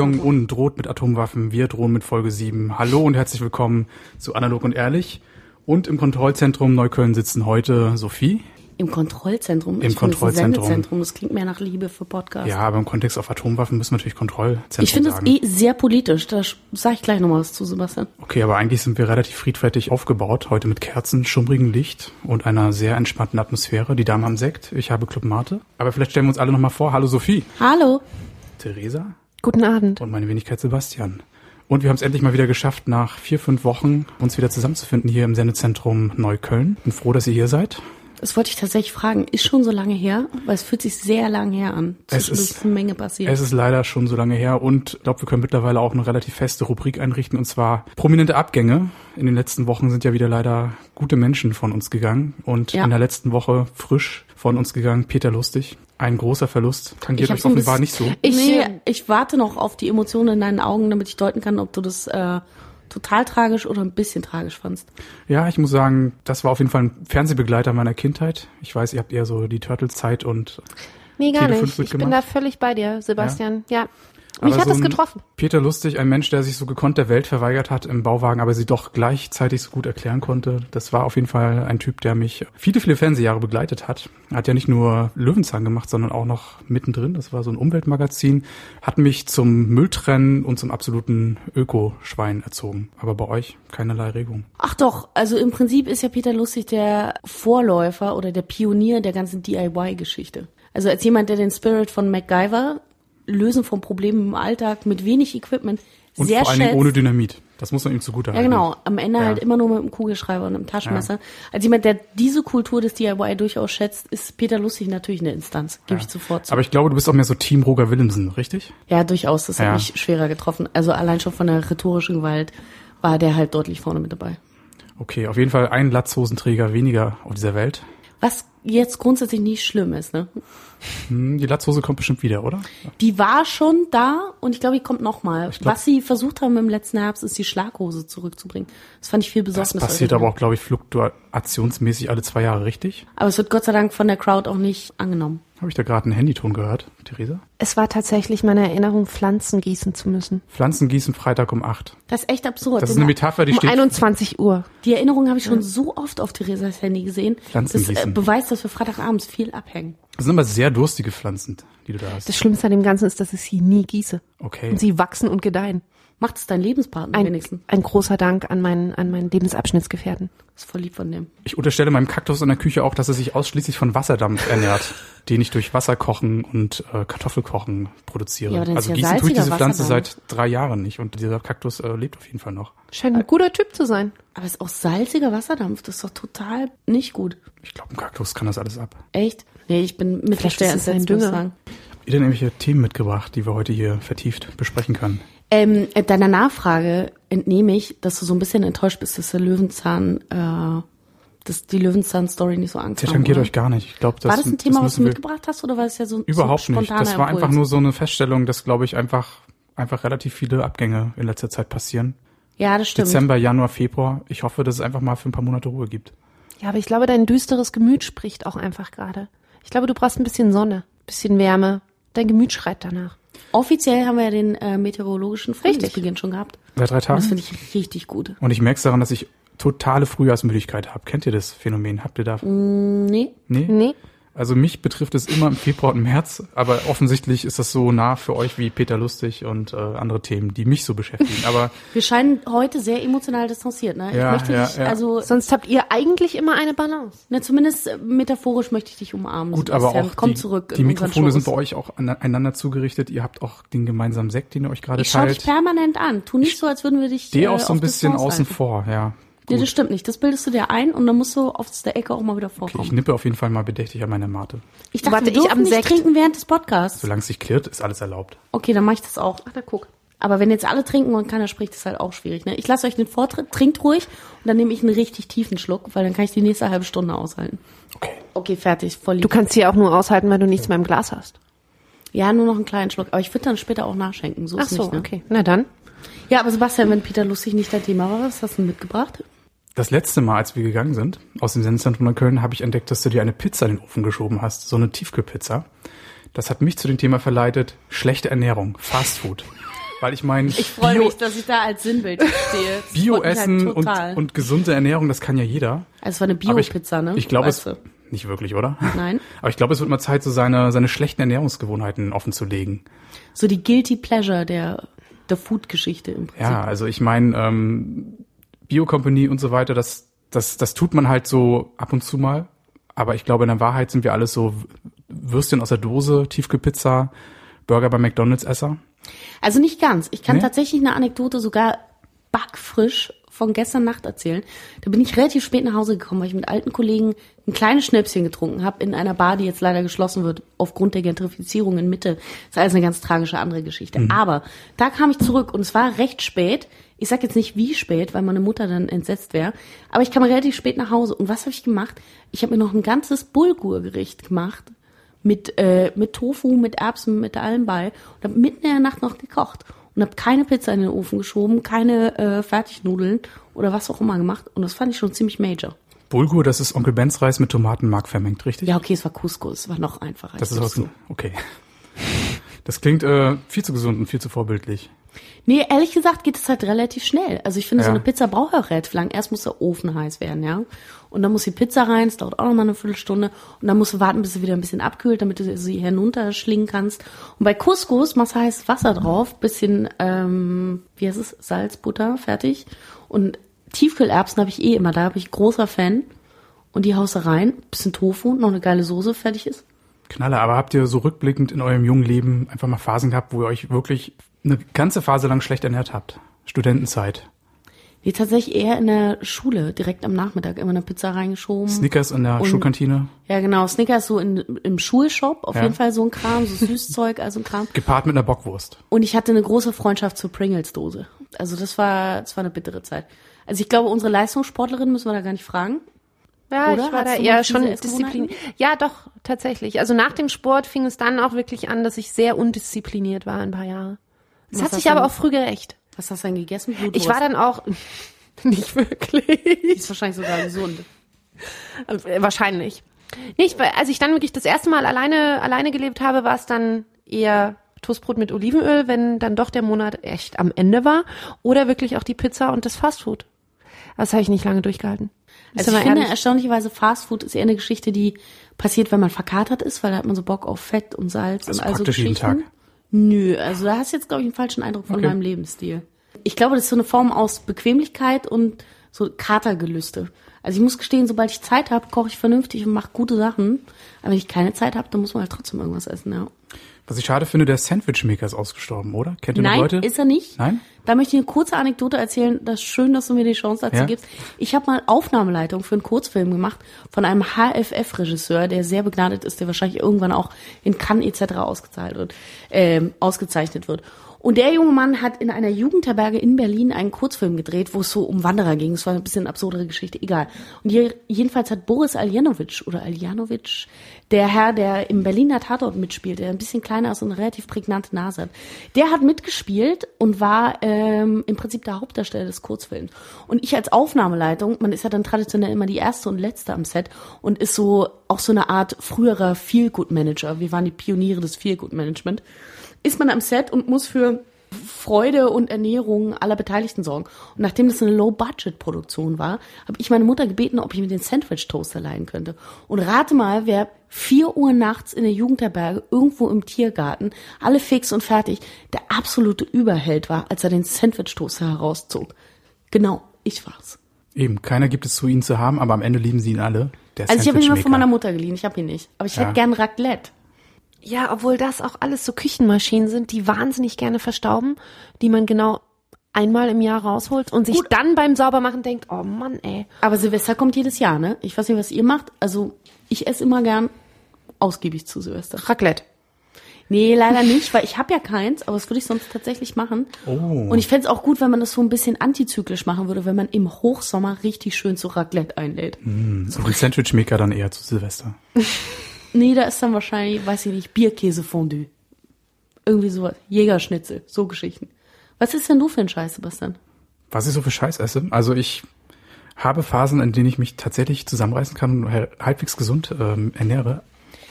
Jong-un droht mit Atomwaffen, wir drohen mit Folge 7. Hallo und herzlich willkommen zu Analog und Ehrlich. Und im Kontrollzentrum Neukölln sitzen heute Sophie. Im Kontrollzentrum? Im ich Kontrollzentrum. Das, ist ein Sendezentrum. das klingt mehr nach Liebe für Podcasts. Ja, aber im Kontext auf Atomwaffen müssen wir natürlich Kontrollzentrum ich finde das eh sehr politisch. Da sage ich gleich nochmal was zu, Sebastian. Okay, aber eigentlich sind wir relativ friedfertig aufgebaut. Heute mit Kerzen, schummrigem Licht und einer sehr entspannten Atmosphäre. Die Damen haben Sekt, ich habe Club Mate. Aber vielleicht stellen wir uns alle nochmal vor. Hallo Sophie. Hallo. Theresa. Guten Abend. Und meine Wenigkeit Sebastian. Und wir haben es endlich mal wieder geschafft, nach vier, fünf Wochen uns wieder zusammenzufinden hier im Sendezentrum Neukölln. Bin froh, dass ihr hier seid. Das wollte ich tatsächlich fragen. Ist schon so lange her? Weil es fühlt sich sehr lang her an. Es ist- eine Menge passiert. Es ist leider schon so lange her und ich glaube, wir können mittlerweile auch eine relativ feste Rubrik einrichten und zwar prominente Abgänge. In den letzten Wochen sind ja wieder leider gute Menschen von uns gegangen und Ja. in der letzten Woche frisch von uns gegangen Peter Lustig. Ein großer Verlust. Tangiert euch offenbar nicht so. ich, nee, ich warte noch auf die Emotionen in deinen Augen, damit ich deuten kann, ob du das äh, total tragisch oder ein bisschen tragisch fandst. Ja, ich muss sagen, das war auf jeden Fall ein Fernsehbegleiter meiner Kindheit. Ich weiß, ihr habt eher so die Turtles-Zeit und Nee, gar nicht. Ich bin da völlig bei dir, Sebastian. Ja. Mich Aber hat so ein getroffen. Peter Lustig, ein Mensch, der sich so gekonnt der Welt verweigert hat im Bauwagen, aber sie doch gleichzeitig so gut erklären konnte. Das war auf jeden Fall ein Typ, der mich viele, viele Fernsehjahre begleitet hat. Er hat ja nicht nur Löwenzahn gemacht, sondern auch noch mittendrin. Das war so ein Umweltmagazin. Hat mich zum Mülltrennen und zum absoluten Ökoschwein erzogen. Aber bei euch keinerlei Regung. Ach doch, also im Prinzip ist ja Peter Lustig der Vorläufer oder der Pionier der ganzen DIY-Geschichte. Also als jemand, der den Spirit von MacGyver, Lösen von Problemen im Alltag mit wenig Equipment, Und sehr vor allen Dingen ohne Dynamit. Das muss man ihm zugute ja, halten. genau. Am Ende Ja. halt immer nur mit einem Kugelschreiber und einem Taschenmesser. Als jemand, der diese Kultur des DIY durchaus schätzt, ist Peter Lustig natürlich eine Instanz. Gebe ich sofort zu. Aber ich glaube, du bist auch mehr so Team Roger Willemsen, richtig? ja, durchaus. Das Ja. hat mich schwerer getroffen. Also allein schon von der rhetorischen Gewalt war der halt deutlich vorne mit dabei. Okay, auf jeden Fall ein Latzhosenträger weniger auf dieser Welt. Was jetzt grundsätzlich nicht schlimm ist, ne? Hm, Die Latzhose kommt bestimmt wieder, oder? Die war schon da und ich glaube, die kommt noch mal. glaub- Was sie versucht haben im letzten Herbst, ist die Schlaghose zurückzubringen. Das fand ich viel Das Besorgnis. passiert aber auch, glaube ich, fluktuationsmäßig alle zwei Jahre, richtig? Aber es wird Gott sei Dank von der Crowd auch nicht angenommen. Habe ich da gerade einen Handyton gehört, Theresa? Es war tatsächlich meine Erinnerung, Pflanzen gießen zu müssen. Pflanzen gießen Freitag um acht. Das ist echt absurd. Das ist eine Metapher, die Um steht. 21 Uhr. die Erinnerung habe ich schon so oft auf Theresas Handy gesehen. Pflanzen das äh, gießen. beweist, dass wir Freitagabends viel abhängen. Das sind aber sehr durstige Pflanzen, die du da hast. Das Schlimmste an dem Ganzen ist, dass ich sie nie gieße. Okay. Und sie wachsen und gedeihen. Macht es dein Lebenspartner Ein, wenigstens. ein großer Dank an meinen, an meinen Lebensabschnittsgefährten. Das ist voll lieb von dem. Ich unterstelle meinem Kaktus in der Küche auch, dass er sich ausschließlich von Wasserdampf ernährt, den ich durch Wasserkochen und äh, Kartoffelkochen produziere. Ja, also ja gießen tue ich diese Pflanze seit drei Jahren nicht und dieser Kaktus äh, lebt auf jeden Fall noch. Scheint ein guter Typ zu sein. Aber es ist auch salziger Wasserdampf. Das ist doch total nicht gut. Ich glaube, ein Kaktus kann das alles ab. Echt? Nee, ich bin mit Vielleicht ich Dünger. ihr denn irgendwelche Themen mitgebracht, die wir heute hier vertieft besprechen können? Ähm, äh, deiner Nachfrage entnehme ich, dass du so ein bisschen enttäuscht bist, dass der Löwenzahn, äh, dass die Löwenzahn-Story nicht so Der ankam. tangiert oder? euch gar nicht. Ich glaube, das, War das ein Thema, was müssen du mitgebracht hast, oder war es ja so ein Überhaupt so nicht. Das war Impuls? einfach nur so eine Feststellung, dass, glaube ich, einfach, einfach relativ viele Abgänge in letzter Zeit passieren. Ja, das stimmt. Dezember, Januar, Februar. Ich hoffe, dass es einfach mal für ein paar Monate Ruhe gibt. Ja, aber ich glaube, dein düsteres Gemüt spricht auch einfach gerade. Ich glaube, du brauchst ein bisschen Sonne, bisschen Wärme. Dein Gemüt schreit danach. Offiziell haben wir ja den äh, meteorologischen Frühlingsbeginn schon gehabt. Seit drei Und das Tagen. finde ich richtig gut. Und ich merke es daran, dass ich totale Frühjahrsmüdigkeit habe. Kennt ihr das Phänomen? Habt ihr da? Nee. Nee? Nee. Also mich betrifft es immer im Februar und im März, aber offensichtlich ist das so nah für euch wie Peter Lustig und äh, andere Themen, die mich so beschäftigen. Aber Wir scheinen heute sehr emotional distanziert, ne? Ja, ich möchte ja, dich, ja. also, Sonst habt ihr eigentlich immer eine Balance. ne, zumindest äh, metaphorisch möchte ich dich umarmen. gut, aber Sebastian. auch Komm die, zurück. die Mikrofone sind bei euch auch aneinander zugerichtet. Ihr habt auch den gemeinsamen Sekt, den ihr euch gerade Ich schau dich teilt. permanent an. Tu nicht so, als würden wir dich Stehe äh, auch so ein bisschen außen halten. vor, ja. Nee, das stimmt nicht. Das bildest du dir ein und dann musst du aus der Ecke auch mal wieder Okay, vorkommen. ich nippe auf jeden Fall mal bedächtig an meiner Mate. ich dachte, Warte, wir ich am nicht Sekt. trinken während des Podcasts. Solange es sich klärt, ist alles erlaubt. Okay, dann mache ich das auch. Ach, da guck. Aber wenn jetzt alle trinken und keiner spricht, ist halt auch schwierig. Ne? Ich lasse euch den Vortritt, trinkt ruhig und dann nehme ich einen richtig tiefen Schluck, weil dann kann ich die nächste halbe Stunde aushalten. Okay. Okay, fertig, voll lieb. Du kannst hier auch nur aushalten, weil du nichts mehr im Glas hast. Ja, nur noch einen kleinen Schluck. Aber ich würde dann später auch nachschenken. So Ach ist so, nicht, ne? okay. Na dann. Ja, aber Sebastian, wenn Peter lustig nicht dein Thema war, was hast du denn mitgebracht? Das letzte Mal, als wir gegangen sind, aus dem Sendezentrum nach Köln, habe ich entdeckt, dass du dir eine Pizza in den Ofen geschoben hast. So eine Tiefkühlpizza. Das hat mich zu dem Thema verleitet, schlechte Ernährung, Fast Food. Weil ich meine, Ich freue mich, dass ich da als Sinnbild stehe. Mich Bio-Essen halt und, und gesunde Ernährung, das kann ja jeder. also es war eine Bio-Pizza, ne? Ich glaube es du? nicht wirklich, oder? Nein. Aber ich glaube, es wird mal Zeit, so seine, seine schlechten Ernährungsgewohnheiten offen zu legen. So die Guilty Pleasure der, der Food-Geschichte im Prinzip. Ja, also ich meine, ähm, Bio-Company und so weiter, das, das, das tut man halt so ab und zu mal. Aber ich glaube, in der Wahrheit sind wir alles so Würstchen aus der Dose, Tiefkühlpizza, Burger bei McDonalds Esser. Also nicht ganz. Ich kann Nee? tatsächlich eine Anekdote sogar backfrisch von gestern Nacht erzählen. Da bin ich relativ spät nach Hause gekommen, weil ich mit alten Kollegen ein kleines Schnäpschen getrunken habe in einer Bar, die jetzt leider geschlossen wird aufgrund der Gentrifizierung in Mitte. Das ist alles eine ganz tragische andere Geschichte. Aber da kam ich zurück und es war recht spät. Ich sag jetzt nicht wie spät, weil meine Mutter dann entsetzt wäre. Aber ich kam relativ spät nach Hause. Und was habe ich gemacht? Ich habe mir noch ein ganzes Bulgurgericht gemacht mit, äh, mit Tofu, mit Erbsen, mit allem bei und habe mitten in der Nacht noch gekocht und habe keine Pizza in den Ofen geschoben, keine äh, Fertignudeln oder was auch immer gemacht und das fand ich schon ziemlich major. Bulgur, das ist Onkel Bens Reis mit Tomatenmark vermengt, richtig? Ja, okay, es war Couscous, es war noch einfacher. Das ist zu. okay. Das klingt äh, viel zu gesund und viel zu vorbildlich. Nee, ehrlich gesagt geht es halt relativ schnell. Also ich finde, so Ja. eine Pizza braucht ja auch relativ lang. Erst muss der Ofen heiß werden, ja. Und dann muss die Pizza rein, das dauert auch noch mal eine Viertelstunde. Und dann musst du warten, bis sie wieder ein bisschen abkühlt, damit du sie hinunterschlingen kannst. Und bei Couscous machst du heißes Wasser drauf, bisschen, ähm, wie heißt es, Salz, Butter, fertig. Und Tiefkühlerbsen habe ich eh immer, da habe ich großer Fan. Und die haust du rein, bisschen Tofu, noch eine geile Soße, fertig ist. Knaller, aber habt ihr so rückblickend in eurem jungen Leben einfach mal Phasen gehabt, wo ihr euch wirklich eine ganze Phase lang schlecht ernährt habt? Studentenzeit. Nee, tatsächlich eher in der Schule, direkt am Nachmittag immer eine Pizza reingeschoben. Snickers in der Und- Schulkantine, Ja, genau. Snickers so in, im Schulshop, auf Ja. jeden Fall so ein Kram, so Süßzeug, also ein Kram. gepaart mit einer Bockwurst. Und ich hatte eine große Freundschaft zur Pringles-Dose. Also das war, das war eine bittere Zeit. Also ich glaube, unsere Leistungssportlerin müssen wir da gar nicht fragen. Ja, Oder? ich war Hattest da eher schon diszipliniert. Ja, doch, tatsächlich. Also nach dem Sport fing es dann auch wirklich an, dass ich sehr undiszipliniert war ein paar Jahre. Es Was hat sich hast du aber auch früh gerecht. Was hast du denn gegessen? Blutwurst. Ich war dann auch nicht wirklich. Ist wahrscheinlich sogar gesund. Äh, Wahrscheinlich. Nicht, weil als ich dann wirklich das erste Mal alleine, alleine gelebt habe, war es dann eher Toastbrot mit Olivenöl, wenn dann doch der Monat echt am Ende war. Oder wirklich auch die Pizza und das Fastfood. Das habe ich nicht lange durchgehalten. Also ich finde, ehrlich. erstaunlicherweise Fastfood ist eher eine Geschichte, die passiert, wenn man verkatert ist, weil da hat man so Bock auf Fett und Salz Also und all so praktisch jeden. Tag. Nö, also da hast du jetzt, glaube ich, einen falschen Eindruck von Okay. meinem Lebensstil. Ich glaube, das ist so eine Form aus Bequemlichkeit und so Katergelüste. Also ich muss gestehen, sobald ich Zeit habe, koche ich vernünftig und mache gute Sachen. Aber wenn ich keine Zeit habe, dann muss man halt trotzdem irgendwas essen, ja. Was ich schade finde, der Sandwichmaker ist ausgestorben, oder? Kennt ihr noch Nein, Leute? ist er nicht. Nein? Da möchte ich eine kurze Anekdote erzählen. Das ist schön, dass du mir die Chance dazu Ja. gibst. Ich habe mal Aufnahmeleitung für einen Kurzfilm gemacht von einem HFF-Regisseur, der sehr begnadet ist, der wahrscheinlich irgendwann auch in Cannes etc. ausgezahlt wird, ähm, ausgezeichnet wird. Und der junge Mann hat in einer Jugendherberge in Berlin einen Kurzfilm gedreht, wo es so um Wanderer ging. Es war ein bisschen absurdere Geschichte, egal. Und je, jedenfalls hat Boris Aljanovic oder Aljanovic, der Herr, der im Berliner Tatort mitspielt, der ein bisschen kleiner ist und eine relativ prägnante Nase hat, der hat mitgespielt und war ähm, im Prinzip der Hauptdarsteller des Kurzfilms. Und ich als Aufnahmeleitung, man ist ja dann traditionell immer die erste und letzte am Set und ist so auch so eine Art früherer Feel-Good-Manager. Wir waren die Pioniere des Feel-Good-Management ist man am Set und muss für Freude und Ernährung aller Beteiligten sorgen. Und nachdem das eine Low-Budget-Produktion war, habe ich meine Mutter gebeten, ob ich mir den Sandwich-Toaster leihen könnte. Und rate mal, wer 4 Uhr nachts in der Jugendherberge irgendwo im Tiergarten, alle fix und fertig, der absolute Überheld war, als er den Sandwich-Toaster herauszog. Genau, ich war's. Eben, keiner gibt es zu ihnen zu haben, aber am Ende lieben sie ihn alle. Der Also ich habe ihn immer von meiner Mutter geliehen, ich habe ihn nicht. Aber ich Ja. hätte gern Raclette. Ja, obwohl das auch alles so Küchenmaschinen sind, die wahnsinnig gerne verstauben, die man genau einmal im Jahr rausholt und sich Gut. dann beim Saubermachen denkt, oh Mann, ey. Aber Silvester kommt jedes Jahr, ne? Ich weiß nicht, was ihr macht. Also ich esse immer gern ausgiebig zu Silvester. Raclette. Nee, leider nicht, weil ich habe ja keins, aber das würde ich sonst tatsächlich machen. Oh. Und ich fänd's auch gut, wenn man das so ein bisschen antizyklisch machen würde, wenn man im Hochsommer richtig schön zu Raclette einlädt. Und den Sandwich-Maker dann eher zu Silvester. Nee, da ist dann wahrscheinlich, weiß ich nicht, Bierkäsefondue. Irgendwie sowas. Jägerschnitzel, so Geschichten. Was ist denn du für ein Scheiß, Sebastian? Was ich so für Scheiß esse? Also ich habe Phasen, in denen ich mich tatsächlich zusammenreißen kann und halbwegs gesund ähm, ernähre.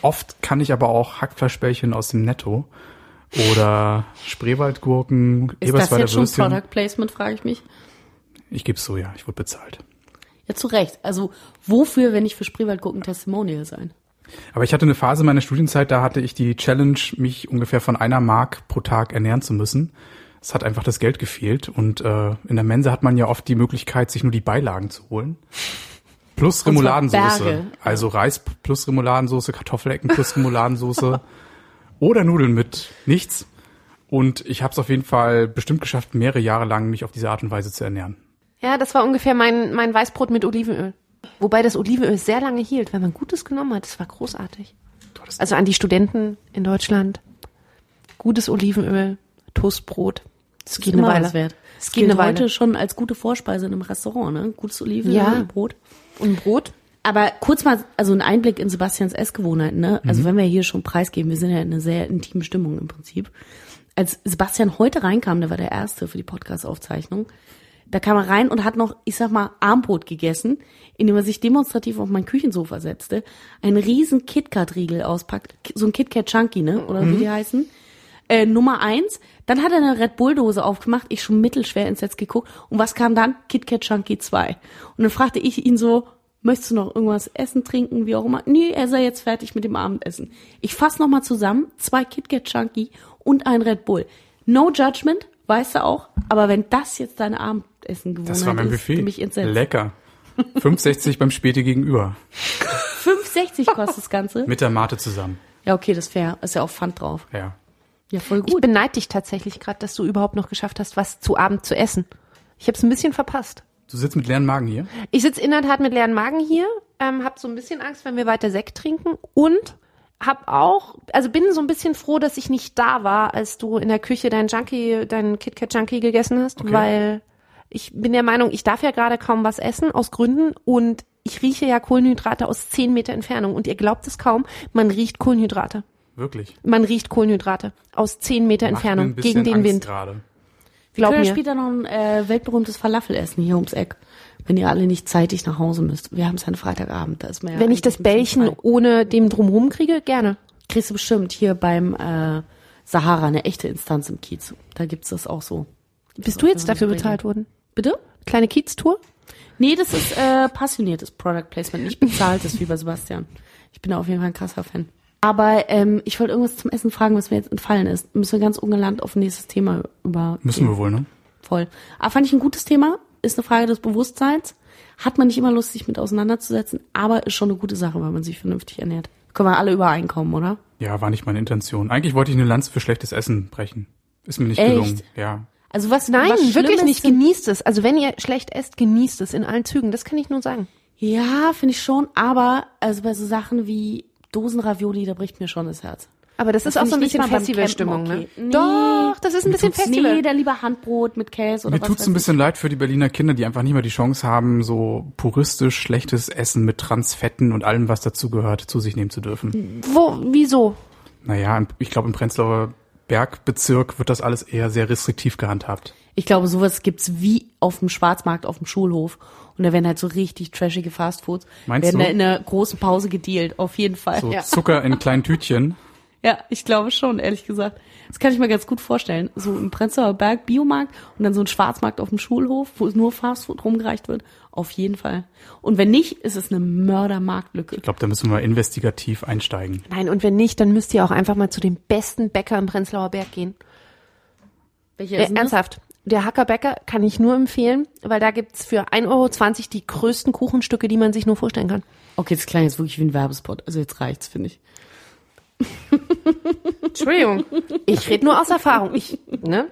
Oft kann ich aber auch Hackfleischbällchen aus dem Netto oder Spreewaldgurken, Ist das jetzt schon Würstchen. Product Placement, frage ich mich. Ich gebe so, ja, ich wurde bezahlt. Ja, zu Recht. Also, wofür, wenn ich für Spreewaldgurken Testimonial sein? Aber ich hatte eine Phase meiner Studienzeit, da hatte ich die Challenge, mich ungefähr von einer Mark pro Tag ernähren zu müssen. Es hat einfach das Geld gefehlt und äh, in der Mensa hat man ja oft die Möglichkeit, sich nur die Beilagen zu holen. Plus. Berge. Also Reis plus Remouladensauce, Kartoffelecken plus Remouladensauce oder Nudeln mit nichts. Und ich habe es auf jeden Fall bestimmt geschafft, mehrere Jahre lang mich auf diese Art und Weise zu ernähren. Ja, das war ungefähr mein, mein Weißbrot mit Olivenöl. Wobei das Olivenöl sehr lange hielt, wenn man Gutes genommen hat. Das war großartig. Also an die Studenten in Deutschland. Gutes Olivenöl, Toastbrot. Das geht eine Weile. wert. Das Es geht gilt eine Weile. heute schon als gute Vorspeise in einem Restaurant, ne? Gutes Olivenöl Ja. und Brot. Und Brot? Aber kurz mal, also ein Einblick in Sebastians Essgewohnheiten, ne? Mhm. Also wenn wir hier schon preisgeben, wir sind ja in einer sehr intimen Stimmung im Prinzip. Als Sebastian heute reinkam, der war der Erste für die Podcast-Aufzeichnung, da kam er rein und hat noch, ich sag mal, Armbrot gegessen, indem er sich demonstrativ auf mein Küchensofa setzte, einen riesen KitKat-Riegel auspackt, so ein KitKat Chunky, ne? Oder Mhm. wie die heißen. Äh, Nummer eins. Dann hat er eine Red Bull-Dose aufgemacht, ich schon mittelschwer ins Netz geguckt. Und was kam dann? KitKat Chunky 2. Und dann fragte ich ihn so, möchtest du noch irgendwas essen, trinken, wie auch immer? Nee, er sei jetzt fertig mit dem Abendessen. Ich fass noch mal zusammen, zwei KitKat Chunky und ein Red Bull. No judgment, weißt du auch. Aber wenn das jetzt deine Abendessen gewohnt Das war mein ist, Buffet. mich entsetzt. Lecker. 5,60 beim Späti gegenüber. 5,60 kostet das Ganze. Mit der Mate zusammen. Ja, okay, das ist fair. Ist ja auch Pfand drauf. Ja. Ja, voll Ich gut. beneide dich tatsächlich gerade, dass du überhaupt noch geschafft hast, was zu Abend zu essen. Ich habe es ein bisschen verpasst. Du sitzt mit leeren Magen hier. Ich sitze in der Tat mit leeren Magen hier, ähm, habe so ein bisschen Angst, wenn wir weiter Sekt trinken und hab auch, also bin so ein bisschen froh, dass ich nicht da war, als du in der Küche dein Junkie, dein KitKat Junkie gegessen hast, Okay. weil ich bin der Meinung, ich darf ja gerade kaum was essen aus Gründen und ich rieche ja Kohlenhydrate aus 10 Meter Entfernung und ihr glaubt es kaum, man riecht Kohlenhydrate. Wirklich. Man riecht Kohlenhydrate aus 10 Meter Macht Entfernung gegen den Angst Wind. Gerade. Glaub können mir. ja später noch ein äh, weltberühmtes Falafelessen hier ums Eck, wenn ihr alle nicht zeitig nach Hause müsst. Wir haben es ja einen Freitagabend, da ist man ja Wenn ich das Bällchen ohne dem drumherum kriege, gerne. kriegst du bestimmt hier beim äh, Sahara eine echte Instanz im Kiez. Da gibt's das auch so. Bist du jetzt dafür das bezahlt worden? Bitte? Kleine Kiez-Tour? Nee, das ist äh, passioniertes Product Placement, nicht bezahltes wie bei Sebastian. Ich bin da auf jeden Fall ein krasser Fan. Aber ähm, ich wollte irgendwas zum Essen fragen, was mir jetzt entfallen ist. Müssen wir ganz ungelernt auf ein nächstes Thema über. Müssen wir wohl, ne? Voll. Aber fand ich ein gutes Thema. Ist eine Frage des Bewusstseins. Hat man nicht immer Lust, sich mit auseinanderzusetzen, aber ist schon eine gute Sache, wenn man sich vernünftig ernährt. Können wir alle übereinkommen, oder? Ja, war nicht meine Intention. Eigentlich wollte ich eine Lanze für schlechtes Essen brechen. Ist mir nicht Echt? gelungen. Ja. Also was Nein, was wirklich nicht. Genießt es. Also wenn ihr schlecht esst, genießt es in allen Zügen. Das kann ich nur sagen. Ja, finde ich schon, aber also bei so Sachen wie Dosenravioli, da bricht mir schon das Herz. Aber das, Das ist auch so ein ich bisschen Festivalstimmung, ne? okay. Nee. Doch, das ist ein Mir bisschen Festival. Nee, da lieber Handbrot mit Käse oder Mir was tut's ein ich. bisschen leid für die Berliner Kinder, die einfach nicht mehr die Chance haben, so puristisch schlechtes Essen mit Transfetten und allem, was dazugehört, zu sich nehmen zu dürfen. Wo, wieso? Naja, ich glaube, im Prenzlauer Bergbezirk wird das alles eher sehr restriktiv gehandhabt. Ich glaube, sowas gibt's wie auf dem Schwarzmarkt, auf dem Schulhof. Und da werden halt so richtig trashige Fastfoods. Meinst werden du? da in einer großen Pause gedealt, auf jeden Fall. So Ja. Zucker in kleinen Tütchen. ja, ich glaube schon, ehrlich gesagt. Das kann ich mir ganz gut vorstellen. So im Prenzlauer Berg Biomarkt und dann so ein Schwarzmarkt auf dem Schulhof, wo es nur Fastfood rumgereicht wird. Auf jeden Fall. Und wenn nicht, ist es eine Mördermarktlücke. Ich glaube, da müssen wir investigativ einsteigen. Nein, und wenn nicht, dann müsst ihr auch einfach mal zu dem besten Bäcker im Prenzlauer Berg gehen. Welcher Äh, ist das? ernsthaft. Der Hackerbäcker kann ich nur empfehlen, weil da gibt's für 1,20 Euro die größten Kuchenstücke, die man sich nur vorstellen kann. Okay, das klang jetzt wirklich wie ein Werbespot. Also jetzt reicht's, finde ich. Entschuldigung. Ich rede nur aus Erfahrung. Ich, ne?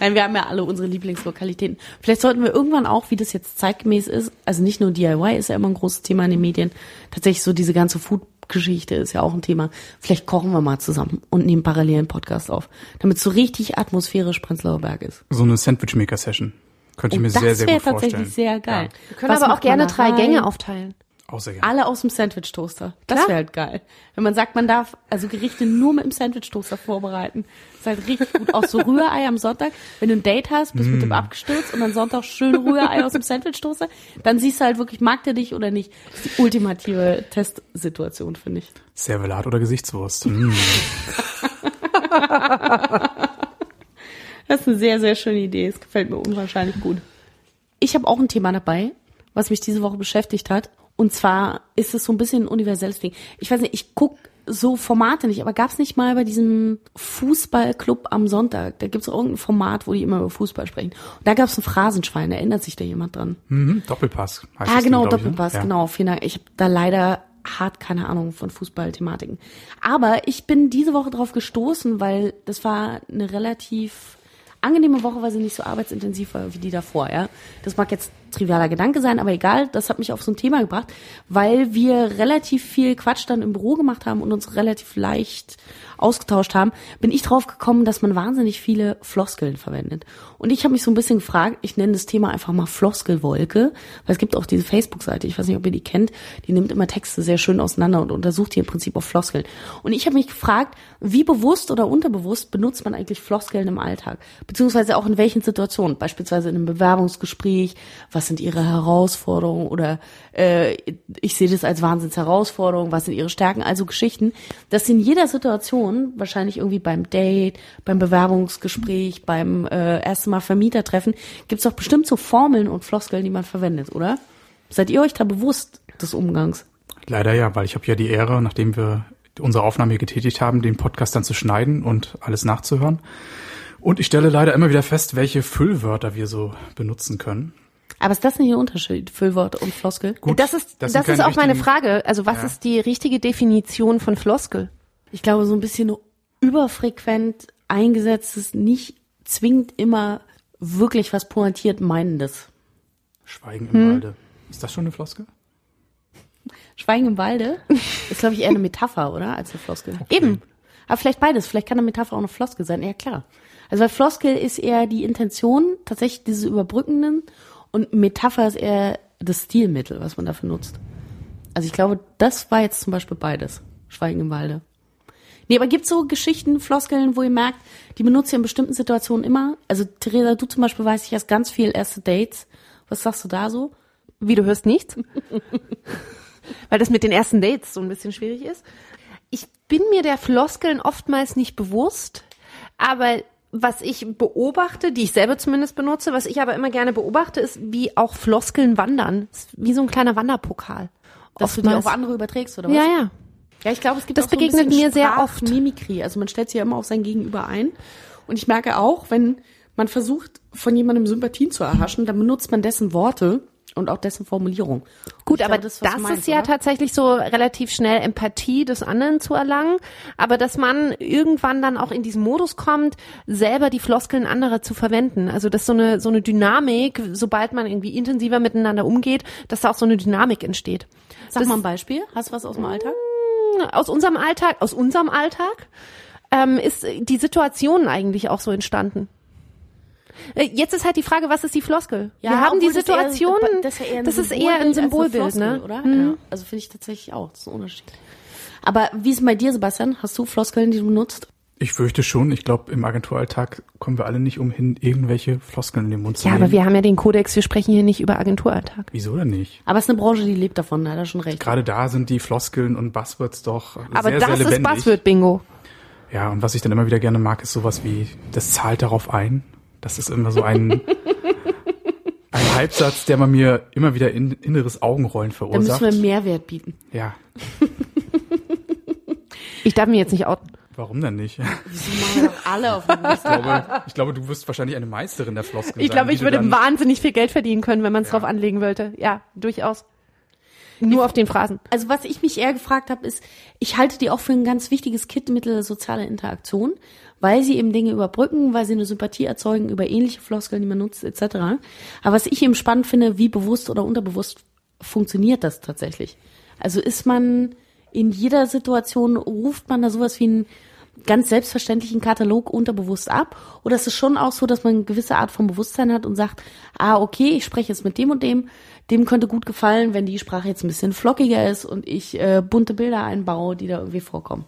Nein, wir haben ja alle unsere Lieblingslokalitäten. Vielleicht sollten wir irgendwann auch, wie das jetzt zeitgemäß ist, also nicht nur DIY ist ja immer ein großes Thema in den Medien, tatsächlich so diese ganze Food-Geschichte ist ja auch ein Thema. Vielleicht kochen wir mal zusammen und nehmen parallel einen Podcast auf, damit es so richtig atmosphärisch Prenzlauer Berg ist. So eine Sandwich-Maker-Session. Könnte ich mir das sehr, sehr wäre gut vorstellen. tatsächlich sehr geil. Wir können Was aber auch gerne drei rein? Gänge aufteilen. Auch sehr gerne. Alle aus dem Sandwich-Toaster. Das wäre halt geil. Wenn man sagt, man darf also Gerichte nur mit dem Sandwich-Toaster vorbereiten. ist halt richtig gut. Auch so Rührei am Sonntag. Wenn du ein Date hast, bist mit dem abgestürzt und dann Sonntag schön Rührei aus dem Sandwich-Toaster, dann siehst du halt wirklich, mag der dich oder nicht. Das ist die ultimative Testsituation, finde ich. Servelat oder Gesichtswurst. Mm. Das ist eine sehr, sehr schöne Idee. Es gefällt mir unwahrscheinlich gut. Ich habe auch ein Thema dabei, was mich diese Woche beschäftigt hat. Und zwar ist es so ein bisschen ein universelles Ding. Ich weiß nicht, ich guck so Formate nicht, aber gab es nicht mal bei diesem Fußballclub am Sonntag, da gibt es irgendein Format, wo die immer über Fußball sprechen. Und da gab es ein Phrasenschwein, erinnert sich da jemand dran? Mhm. Doppelpass. Heißt Ah, genau, Ding, glaub ich, ne? Doppelpass, genau, vielen Dank. Ich habe da leider hart keine Ahnung von Fußballthematiken. Aber ich bin diese Woche drauf gestoßen, weil das war eine relativ angenehme Woche, weil sie nicht so arbeitsintensiv war wie die davor, ja. Das mag jetzt trivialer Gedanke sein, aber egal, das hat mich auf so ein Thema gebracht, weil wir relativ viel Quatsch dann im Büro gemacht haben und uns relativ leicht ausgetauscht haben, bin ich drauf gekommen, dass man wahnsinnig viele Floskeln verwendet. Und ich habe mich so ein bisschen gefragt, ich nenne das Thema einfach mal Floskelwolke, weil es gibt auch diese Facebook-Seite, ich weiß nicht, ob ihr die kennt, die nimmt immer Texte sehr schön auseinander und untersucht die im Prinzip auf Floskeln. Und ich habe mich gefragt, wie bewusst oder unterbewusst benutzt man eigentlich Floskeln im Alltag? Beziehungsweise auch in welchen Situationen? Beispielsweise in einem Bewerbungsgespräch, was sind ihre Herausforderungen oder äh, ich sehe das als Wahnsinnsherausforderung, was sind ihre Stärken, also Geschichten, dass in jeder Situation, wahrscheinlich irgendwie beim Date, beim Bewerbungsgespräch, beim äh, ersten Mal Vermietertreffen, gibt es doch bestimmt so Formeln und Floskeln, die man verwendet, oder? Seid ihr euch da bewusst des Umgangs? Leider ja, weil ich habe ja die Ehre, nachdem wir unsere Aufnahme hier getätigt haben, den Podcast dann zu schneiden und alles nachzuhören. Und ich stelle leider immer wieder fest, welche Füllwörter wir so benutzen können. Aber ist das nicht ein Unterschied, Füllwort und Floskel? Gut, das ist, das, sind ist auch meine Frage. Also was Ja. ist die richtige Definition von Floskel? Ich glaube, so ein bisschen überfrequent eingesetztes, nicht zwingend immer wirklich was pointiert meinendes. Schweigen Hm. im Walde. Ist das schon eine Floskel? Schweigen im Walde ist, glaube ich, eher eine Metapher, oder? Als eine Floskel. Eben. Aber vielleicht beides. Vielleicht kann eine Metapher auch eine Floskel sein. Ja, klar. Also weil Floskel ist eher die Intention, tatsächlich dieses Überbrückenden und Metapher ist eher das Stilmittel, was man dafür nutzt. Also ich glaube, das war jetzt zum Beispiel beides. Schweigen im Walde. Nee, aber gibt's so Geschichten, Floskeln, wo ihr merkt, die benutzt ihr in bestimmten Situationen immer? Also Theresa, du zum Beispiel weißt, ich hast ganz viel erste Dates. Was sagst du da so? Wie du hörst nichts? Weil das mit den ersten Dates so ein bisschen schwierig ist. Ich bin mir der Floskeln oftmals nicht bewusst, aber was ich beobachte, die ich selber zumindest benutze, was ich aber immer gerne beobachte, ist, wie auch Floskeln wandern. Ist wie so ein kleiner Wanderpokal. Dass du die Oftmals. auf andere überträgst, oder was? Ja, ja. Ja, ich glaube, es gibt Das auch so begegnet mir sehr oft. Sprachmimikrie. Also man stellt sich ja immer auf sein Gegenüber ein. Und ich merke auch, wenn man versucht, von jemandem Sympathien zu erhaschen, dann benutzt man dessen Worte und auch dessen Formulierung. Gut, aber glaube, das, du meinst, ist ja oder? tatsächlich so relativ schnell Empathie des anderen zu erlangen, aber dass man irgendwann dann auch in diesen Modus kommt, selber die Floskeln anderer zu verwenden. Also dass so eine so eine Dynamik, sobald man irgendwie intensiver miteinander umgeht, dass da auch so eine Dynamik entsteht. Sag das- mal ein Beispiel. Hast du was aus dem Alltag? Aus unserem Alltag, aus unserem Alltag ähm, ist die Situation eigentlich auch so entstanden. Äh, Jetzt ist halt die Frage, was ist die Floskel? Wir haben die das Situation, das ist, ja eher ein das ist Symbolbild eher ein als eine Symbolbild, Floskel, ne? Oder? Ja. Also finde ich tatsächlich auch. Das ist ein Unterschied. Aber wie ist es bei dir, Sebastian? Hast du Floskeln, die du benutzt? Ich fürchte schon. Ich glaube, im Agenturalltag kommen wir alle nicht umhin, irgendwelche Floskeln in den Mund zu Ja, nehmen. aber wir haben ja den Kodex, wir sprechen hier nicht über Agenturalltag. Wieso denn nicht? Aber es ist eine Branche, die lebt davon, da hat er schon recht. Gerade da sind die Floskeln und Buzzwords doch Aber sehr, das sehr ist lebendig. Buzzword-Bingo. Ja, und was ich dann immer wieder gerne mag, ist sowas wie, das zahlt darauf ein. Das ist immer so ein, ein Halbsatz, der man mir immer wieder in, inneres Augenrollen Da müssen verursacht. wir Mehrwert bieten. Ja, Ich darf mir jetzt nicht outen. warum denn nicht? Wieso machen wir doch alle auf dem Ich glaube, ich glaube, du wirst wahrscheinlich eine Meisterin der Floskeln Ich glaube, ich würde wahnsinnig viel Geld verdienen können, wenn man es Ja. drauf anlegen wollte. Ja, durchaus. Nur auf den Phrasen. Also was ich mich eher gefragt habe, ist, ich halte die auch für ein ganz wichtiges Kittenmittel sozialer Interaktion, weil sie eben Dinge überbrücken, weil sie eine Sympathie erzeugen über ähnliche Floskeln, die man nutzt, etc. Aber was ich eben spannend finde, wie bewusst oder unterbewusst funktioniert das tatsächlich? Also ist man in jeder Situation, ruft man da sowas wie einen ganz selbstverständlichen Katalog unterbewusst ab? Oder ist es schon auch so, dass man eine gewisse Art von Bewusstsein hat und sagt, ah, okay, ich spreche jetzt mit dem und dem, dem könnte gut gefallen, wenn die Sprache jetzt ein bisschen flockiger ist und ich äh, bunte Bilder einbaue, die da irgendwie vorkommen.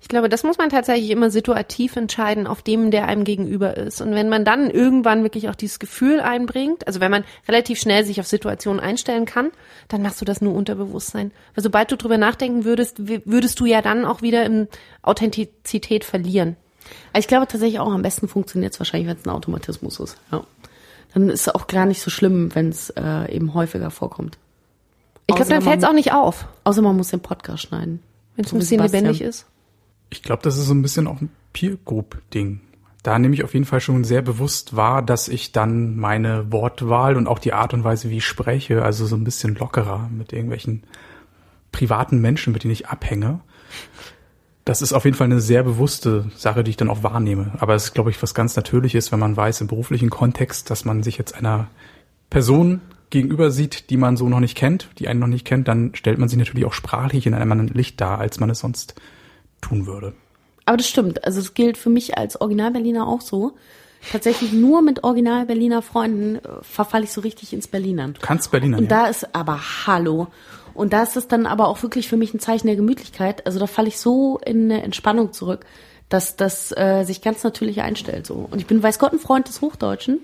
Ich glaube, das muss man tatsächlich immer situativ entscheiden, auf dem, der einem gegenüber ist. Und wenn man dann irgendwann wirklich auch dieses Gefühl einbringt, also wenn man relativ schnell sich auf Situationen einstellen kann, dann machst du das nur Unterbewusstsein. Weil sobald du drüber nachdenken würdest, würdest du ja dann auch wieder in Authentizität verlieren. Ich glaube tatsächlich auch, am besten funktioniert es wahrscheinlich, wenn es ein Automatismus ist. Ja. Dann ist es auch gar nicht so schlimm, wenn es äh, eben häufiger vorkommt. Ich glaube, dann fällt es auch nicht auf. Außer man muss den Podcast schneiden. Wenn es ein bisschen lebendig ist. Ich glaube, das ist so ein bisschen auch ein Peer Group Ding. Da nehme ich auf jeden Fall schon sehr bewusst wahr, dass ich dann meine Wortwahl und auch die Art und Weise, wie ich spreche, also so ein bisschen lockerer mit irgendwelchen privaten Menschen, mit denen ich abhänge. Das ist auf jeden Fall eine sehr bewusste Sache, die ich dann auch wahrnehme. Aber es ist, glaube ich, was ganz Natürliches, wenn man weiß im beruflichen Kontext, dass man sich jetzt einer Person gegenüber sieht, die man so noch nicht kennt, die einen noch nicht kennt, dann stellt man sich natürlich auch sprachlich in einem anderen Licht dar, als man es sonst tun würde. Aber das stimmt. Also es gilt für mich als Original-Berliner auch so. Tatsächlich nur mit Original-Berliner Freunden äh, verfalle ich so richtig ins Berlinern. Du kannst Berliner, Und ja. da ist aber Hallo. Und da ist es dann aber auch wirklich für mich ein Zeichen der Gemütlichkeit. Also da falle ich so in eine Entspannung zurück, dass das äh, sich ganz natürlich einstellt. So. Und ich bin weiß Gott ein Freund des Hochdeutschen.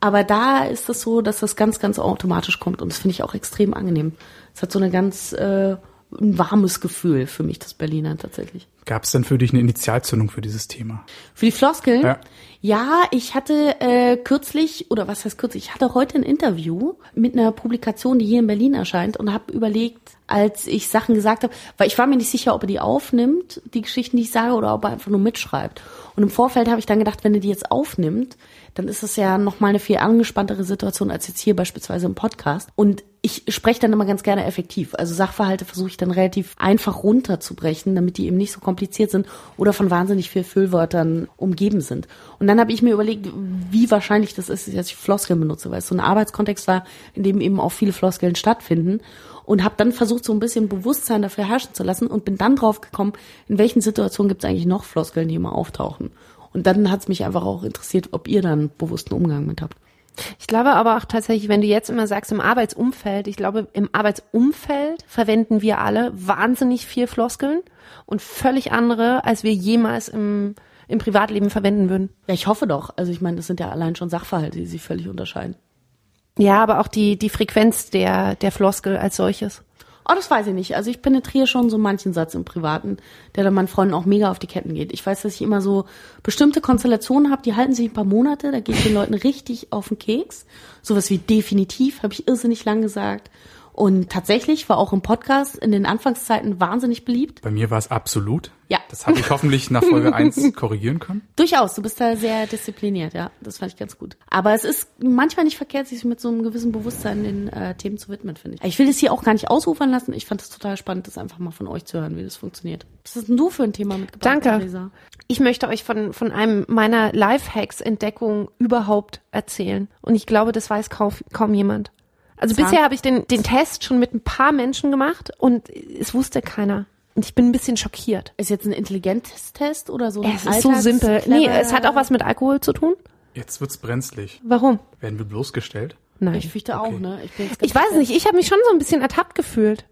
Aber da ist es so, dass das ganz, ganz automatisch kommt. Und das finde ich auch extrem angenehm. Es hat so eine ganz äh, ein warmes Gefühl für mich, das Berliner tatsächlich. Gab es denn für dich eine Initialzündung für dieses Thema? Für die Floskeln? Ja. Ja, ich hatte äh, kürzlich, oder was heißt kürzlich, ich hatte heute ein Interview mit einer Publikation, die hier in Berlin erscheint und habe überlegt, als ich Sachen gesagt habe, weil ich war mir nicht sicher, ob er die aufnimmt, die Geschichten, die ich sage, oder ob er einfach nur mitschreibt. Und im Vorfeld habe ich dann gedacht, wenn er die jetzt aufnimmt, dann ist es ja nochmal eine viel angespanntere Situation als jetzt hier beispielsweise im Podcast. Und ich spreche dann immer ganz gerne effektiv. Also Sachverhalte versuche ich dann relativ einfach runterzubrechen, damit die eben nicht so kompliziert sind oder von wahnsinnig viel Füllwörtern umgeben sind. Und dann habe ich mir überlegt, wie wahrscheinlich das ist, dass ich Floskeln benutze, weil es so ein Arbeitskontext war, in dem eben auch viele Floskeln stattfinden und habe dann versucht, so ein bisschen Bewusstsein dafür herrschen zu lassen und bin dann drauf gekommen, in welchen Situationen gibt es eigentlich noch Floskeln, die immer auftauchen. Und dann hat es mich einfach auch interessiert, ob ihr da einen bewussten Umgang mit habt. Ich glaube aber auch tatsächlich, wenn du jetzt immer sagst im Arbeitsumfeld, ich glaube, im Arbeitsumfeld verwenden wir alle wahnsinnig viel Floskeln und völlig andere, als wir jemals im, im Privatleben verwenden würden. Ja, ich hoffe doch. Also ich meine, das sind ja allein schon Sachverhalte, die sich völlig unterscheiden. Ja, aber auch die, die Frequenz der, der Floskel als solches. Oh, das weiß ich nicht. Also ich penetriere schon so manchen Satz im Privaten, der dann meinen Freunden auch mega auf die Ketten geht. Ich weiß, dass ich immer so bestimmte Konstellationen habe, die halten sich ein paar Monate, da gehe ich den Leuten richtig auf den Keks. Sowas wie definitiv, habe ich irrsinnig lang gesagt. Und tatsächlich war auch im Podcast in den Anfangszeiten wahnsinnig beliebt. Bei mir war es absolut. Ja. Das habe ich hoffentlich nach Folge 1 korrigieren können. Durchaus, du bist da sehr diszipliniert, ja. Das fand ich ganz gut. Aber es ist manchmal nicht verkehrt, sich mit so einem gewissen Bewusstsein den äh, Themen zu widmen, finde ich. Ich will das hier auch gar nicht ausufern lassen. Ich fand es total spannend, das einfach mal von euch zu hören, wie das funktioniert. Was ist denn du für ein Thema mitgebracht, Danke. Theresa? Ich möchte euch von, von einem meiner Lifehacks-Entdeckungen überhaupt erzählen. Und ich glaube, das weiß kaum, kaum jemand. Also Zahn- bisher habe ich den, den Test schon mit ein paar Menschen gemacht und es wusste keiner. Und ich bin ein bisschen schockiert. Ist jetzt ein intelligentes Test oder so? ein Es ist so simpel. Nee, es hat auch was mit Alkohol zu tun. Jetzt wird's brenzlig. Warum? Werden wir bloßgestellt? Nein. Ich fürchte auch, ne? Ich, Ich weiß nicht, ich habe mich schon so ein bisschen ertappt gefühlt.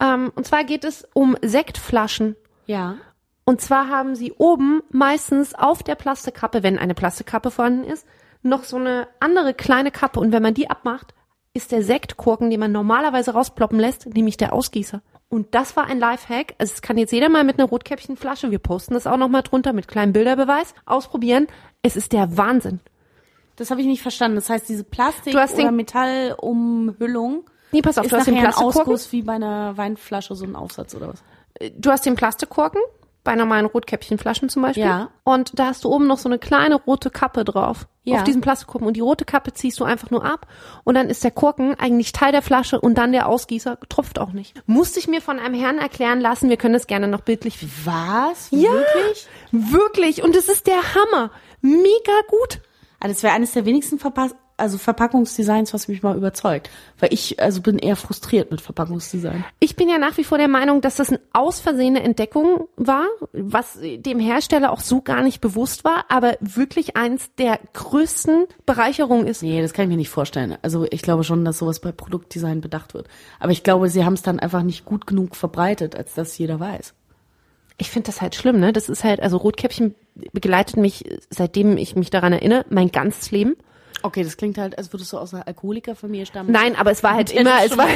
Ähm, und zwar geht es um Sektflaschen. Ja. Und zwar haben sie oben meistens auf der Plastikkappe, wenn eine Plastikkappe vorhanden ist, noch so eine andere kleine Kappe. Und wenn man die abmacht, ist der Sektkorken, den man normalerweise rausploppen lässt, nämlich der Ausgießer. Und das war ein Lifehack. Also es kann jetzt jeder mal mit einer Rotkäppchenflasche, wir posten das auch nochmal drunter mit kleinem Bilderbeweis, ausprobieren. Es ist der Wahnsinn. Das habe ich nicht verstanden. Das heißt, diese Plastik- oder den- Metallumhüllung Nee, pass auf, ist du hast den nachher ein Plastikkorken. Ausguss wie bei einer Weinflasche, so ein Aufsatz oder was? Du hast den Plastikkorken, bei normalen Rotkäppchenflaschen zum Beispiel. Ja. Und da hast du oben noch so eine kleine rote Kappe drauf. Ja. Auf diesen Plastikkuppen. Und die rote Kappe ziehst du einfach nur ab. Und dann ist der Korken eigentlich Teil der Flasche und dann der Ausgießer tropft auch nicht. Musste ich mir von einem Herrn erklären lassen. Wir können das gerne noch bildlich. Was? Ja, Wirklich? Wirklich. Und es ist der Hammer. Mega gut. Also das wäre eines der wenigsten Verpack also Verpackungsdesigns, was mich mal überzeugt. Weil ich also bin eher frustriert mit Verpackungsdesign. Ich bin ja nach wie vor der Meinung, dass das eine ausversehene Entdeckung war, was dem Hersteller auch so gar nicht bewusst war, aber wirklich eins der größten Bereicherungen ist. Nee, das kann ich mir nicht vorstellen. Also ich glaube schon, dass sowas bei Produktdesign bedacht wird. Aber ich glaube, sie haben es dann einfach nicht gut genug verbreitet, als dass jeder weiß. Ich finde das halt schlimm, ne? Das ist halt, also Rotkäppchen begleitet mich, seitdem ich mich daran erinnere, mein ganzes Leben. Okay, das klingt halt, als würdest du aus einer Alkoholikerfamilie stammen. Nein, aber es war halt immer, es war,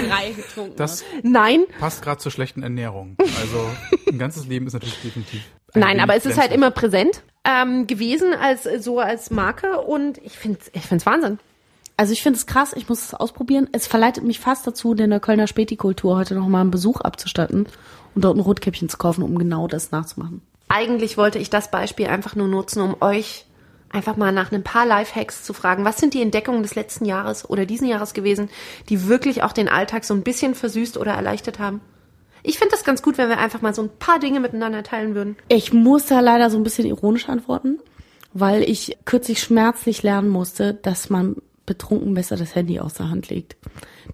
Das hat. nein, passt gerade zur schlechten Ernährung. Also ein ganzes Leben ist natürlich definitiv. ein nein, aber es ist halt immer präsent ähm, gewesen als so als Marke und ich finde, ich find's Wahnsinn. Also ich finde es krass, ich muss es ausprobieren. Es verleitet mich fast dazu, in der Kölner Spätikultur heute noch mal einen Besuch abzustatten und dort ein Rotkäppchen zu kaufen, um genau das nachzumachen. Eigentlich wollte ich das Beispiel einfach nur nutzen, um euch einfach mal nach ein paar Lifehacks zu fragen. Was sind die Entdeckungen des letzten Jahres oder diesen Jahres gewesen, die wirklich auch den Alltag so ein bisschen versüßt oder erleichtert haben? Ich finde das ganz gut, wenn wir einfach mal so ein paar Dinge miteinander teilen würden. Ich muss da leider so ein bisschen ironisch antworten, weil ich kürzlich schmerzlich lernen musste, dass man betrunken besser das Handy aus der Hand legt.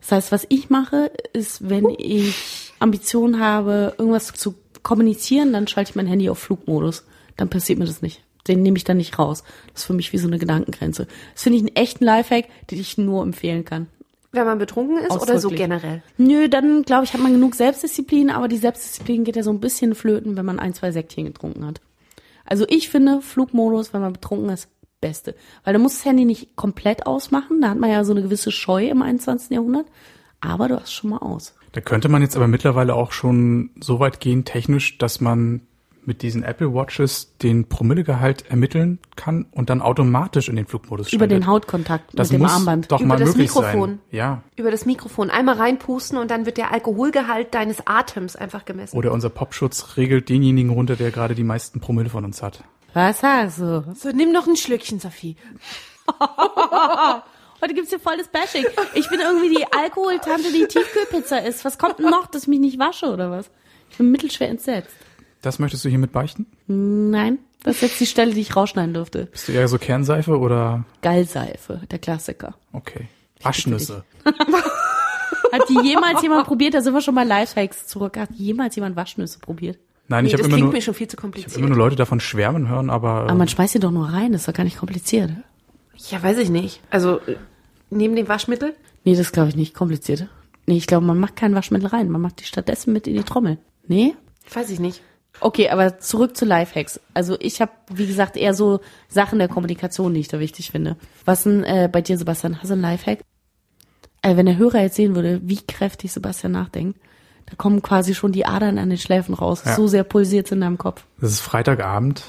Das heißt, was ich mache, ist, wenn ich Ambitionen habe, irgendwas zu kommunizieren, dann schalte ich mein Handy auf Flugmodus. Dann passiert mir das nicht. Den nehme ich dann nicht raus. Das ist für mich wie so eine Gedankengrenze. Das finde ich einen echten Lifehack, den ich nur empfehlen kann. Wenn man betrunken ist oder so generell? Nö, dann glaube ich, hat man genug Selbstdisziplin, aber die Selbstdisziplin geht ja so ein bisschen flöten, wenn man ein, zwei Säckchen getrunken hat. Also ich finde Flugmodus, wenn man betrunken ist, beste. Weil du musst das Handy nicht komplett ausmachen, da hat man ja so eine gewisse Scheu im 21. Jahrhundert, aber du hast schon mal aus. Da könnte man jetzt aber mittlerweile auch schon so weit gehen technisch, dass man mit diesen Apple Watches den Promillegehalt ermitteln kann und dann automatisch in den Flugmodus Über schaltet. den Hautkontakt das mit dem muss Armband. doch Über mal das möglich Mikrofon. sein. Ja. Über das Mikrofon einmal reinpusten und dann wird der Alkoholgehalt deines Atems einfach gemessen. Oder unser Popschutz regelt denjenigen runter, der gerade die meisten Promille von uns hat. Was sagst du? So, nimm noch ein Schlückchen, Sophie. Heute gibt's hier voll das Bashing. Ich bin irgendwie die Alkoholtante, die Tiefkühlpizza isst. Was kommt denn noch, dass ich mich nicht wasche oder was? Ich bin mittelschwer entsetzt. Das möchtest du hiermit beichten? Nein, das ist jetzt die Stelle, die ich rausschneiden dürfte. Bist du eher so Kernseife oder Gallseife, der Klassiker. okay. Waschnüsse. Hat die jemals jemand probiert? Da sind wir schon mal Lifehacks zurück. Hat jemals jemand Waschnüsse probiert? Nein, Nee, ich habe das immer klingt nur mir schon viel zu ich hab kompliziert. immer nur Leute davon schwärmen hören, aber, Aber man schmeißt sie doch nur rein, das ist doch gar nicht kompliziert. Ja, weiß ich nicht. Also, äh, neben dem Waschmittel? Nee, das glaube ich nicht kompliziert. Nee, ich glaube, man macht kein Waschmittel rein. Man macht die stattdessen mit in die Trommel. Nee? Weiß ich nicht. Okay, aber zurück zu Lifehacks. Also ich habe, wie gesagt, eher so Sachen der Kommunikation, die ich da wichtig finde. Was denn äh, bei dir, Sebastian? Hast du einen Lifehack? Äh, wenn der Hörer jetzt sehen würde, wie kräftig Sebastian nachdenkt, da kommen quasi schon die Adern an den Schläfen raus. Ja. So sehr pulsiert in deinem Kopf. es ist Freitagabend.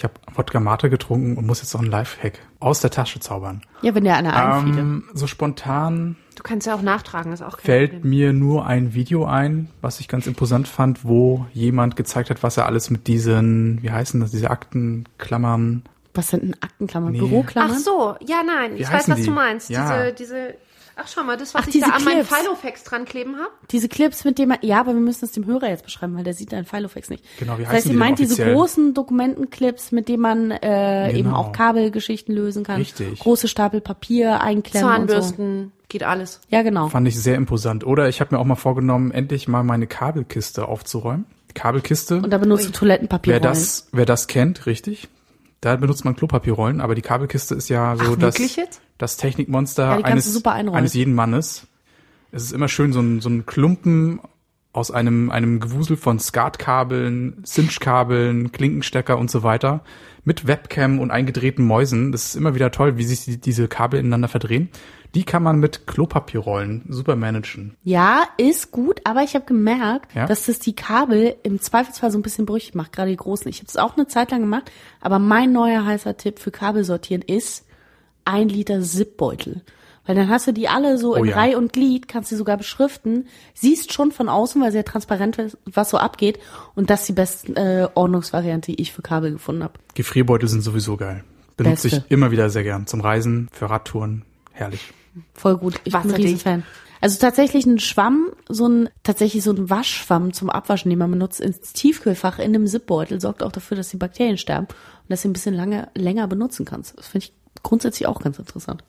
Ich habe Wodka Mate getrunken und muss jetzt noch einen Lifehack aus der Tasche zaubern. Ja, wenn der einer einfiele. Ähm, so spontan Du kannst ja auch nachtragen, ist auch kein fällt Problem. mir nur ein Video ein, was ich ganz imposant fand, wo jemand gezeigt hat, was er alles mit diesen, wie heißen das, diese Aktenklammern, Was sind denn Aktenklammern? Nee. Büroklammern? Ach so, ja, nein, Wie ich weiß, was die? du meinst. Ja. Diese, diese, ach schau mal, das, was Ach, ich diese da an meinen Clips. Filofax dran kleben habe. Diese Clips, mit denen man, ja, aber wir müssen es dem Hörer jetzt beschreiben, weil der sieht deinen Filofax nicht. Genau, wie das heißt, ihr meint diese offiziell? großen Dokumentenclips, mit denen man äh, eben Genau. auch Kabelgeschichten lösen kann. Richtig. Große Stapel Papier einklemmen und so. Zahnbürsten, geht alles. Ja, genau. fand ich sehr imposant. Oder ich habe mir auch mal vorgenommen, endlich mal meine Kabelkiste aufzuräumen. Kabelkiste, Und da benutzt du Toilettenpapier. wer das, wer das kennt, richtig, da benutzt man Klopapierrollen, aber die Kabelkiste ist ja so Ach, das, das Technikmonster Ja, eines, eines jeden Mannes. Es ist immer schön, so ein, so ein Klumpen aus einem, einem Gewusel von Skatkabeln, Cinchkabeln, Klinkenstecker und so weiter mit Webcam und eingedrehten Mäusen. Das ist immer wieder toll, wie sich die, diese Kabel ineinander verdrehen. Die kann man mit Klopapierrollen super managen. Ja, ist gut, aber ich habe gemerkt, Ja? dass das die Kabel im Zweifelsfall so ein bisschen brüchig macht, gerade die großen. Ich habe es auch eine Zeit lang gemacht, aber mein neuer heißer Tipp für Kabelsortieren ist ein Liter Zipbeutel. Weil dann hast du die alle so Oh in ja. Reihe und Glied, kannst sie sogar beschriften, siehst schon von außen, weil sehr transparent ist, was so abgeht. Und das ist die beste äh, Ordnungsvariante, die ich für Kabel gefunden habe. Gefrierbeutel sind sowieso geil. Benutze ich immer wieder sehr gern. Zum Reisen, für Radtouren. Herrlich. Voll gut. Ich bin ein Wasserdicht. Riesenfan. Also tatsächlich ein Schwamm, so ein, tatsächlich so ein Waschschwamm zum Abwaschen, den man benutzt ins Tiefkühlfach in einem Zipbeutel, sorgt auch dafür, dass die Bakterien sterben und dass du ein bisschen lange, länger benutzen kannst. Das finde ich grundsätzlich auch ganz interessant.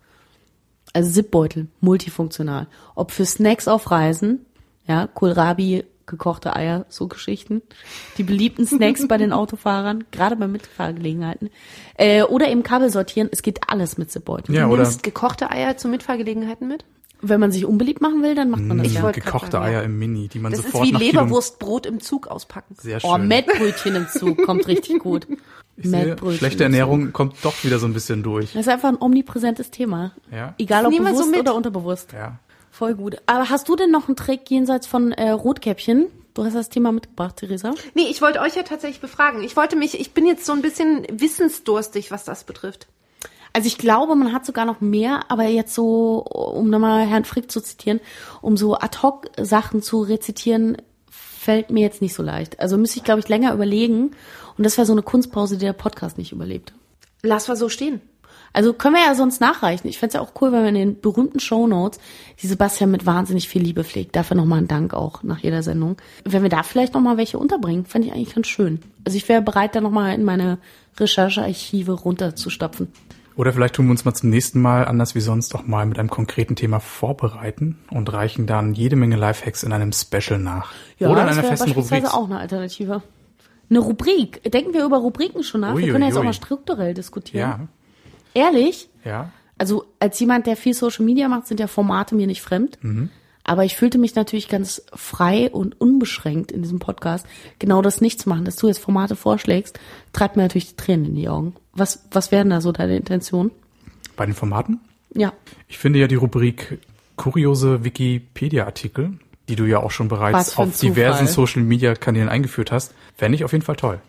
Also Zipbeutel, multifunktional. Ob für Snacks auf Reisen, ja, Kohlrabi, gekochte Eier, so Geschichten. Die beliebten Snacks bei den Autofahrern, gerade bei Mitfahrgelegenheiten. Äh, oder eben Kabel sortieren, es geht alles mit Zipbeutel. Ja, Du oder nimmst gekochte Eier zu Mitfahrgelegenheiten mit? Wenn man sich unbeliebt machen will, dann macht man das Ich ja. wollte gekochte sagen, ja. Eier im Mini, die man Das ist sofort wie nach Kilo- Leberwurstbrot im Zug auspacken. Sehr schön. Oh, Mettbrötchen im Zug kommt richtig gut. Ich sehe, schlechte. Ernährung kommt doch wieder so ein bisschen durch. Das ist einfach ein omnipräsentes Thema. Ja. Egal ob so bewusst mit. oder unterbewusst. Ja. Voll gut. Aber hast du denn noch einen Trick jenseits von äh, Rotkäppchen? Du hast das Thema mitgebracht, Theresa. Nee, ich wollte euch ja tatsächlich befragen. Ich wollte mich, ich bin jetzt so ein bisschen wissensdurstig, was das betrifft. Also ich glaube, man hat sogar noch mehr, aber jetzt so, um nochmal Herrn Frick zu zitieren, um so Ad-Hoc-Sachen zu rezitieren, fällt mir jetzt nicht so leicht. Also müsste ich, glaube ich, länger überlegen. Und das wäre so eine Kunstpause, die der Podcast nicht überlebt. Lass mal so stehen. Also können wir ja sonst nachreichen. Ich fänd's ja auch cool, wenn wir in den berühmten Shownotes die Sebastian mit wahnsinnig viel Liebe pflegt. Dafür nochmal ein Dank auch nach jeder Sendung. Wenn wir da vielleicht nochmal welche unterbringen, fände ich eigentlich ganz schön. Also ich wäre bereit, da nochmal in meine Recherchearchive runterzustapfen. Oder vielleicht tun wir uns mal zum nächsten Mal, anders wie sonst, auch mal mit einem konkreten Thema vorbereiten und reichen dann jede Menge Lifehacks in einem Special nach. Oder in das einer wäre festen beispielsweise Rubrik. auch eine Alternative. Eine Rubrik. Denken wir über Rubriken schon nach? Ui, wir können ui, jetzt auch ui. mal strukturell diskutieren. Ja, Ehrlich? ja. Also als jemand, der viel Social Media macht, sind ja Formate mir nicht fremd. Aber ich fühlte mich natürlich ganz frei und unbeschränkt in diesem Podcast, genau das nicht zu machen. Dass du jetzt Formate vorschlägst, treibt mir natürlich die Tränen in die Augen. Was, was wären da so deine Intentionen? Bei den Formaten? Ja. Ich finde ja die Rubrik kuriose Wikipedia-Artikel, die du ja auch schon bereits auf diversen. Social-Media-Kanälen eingeführt hast, fände ich auf jeden Fall toll.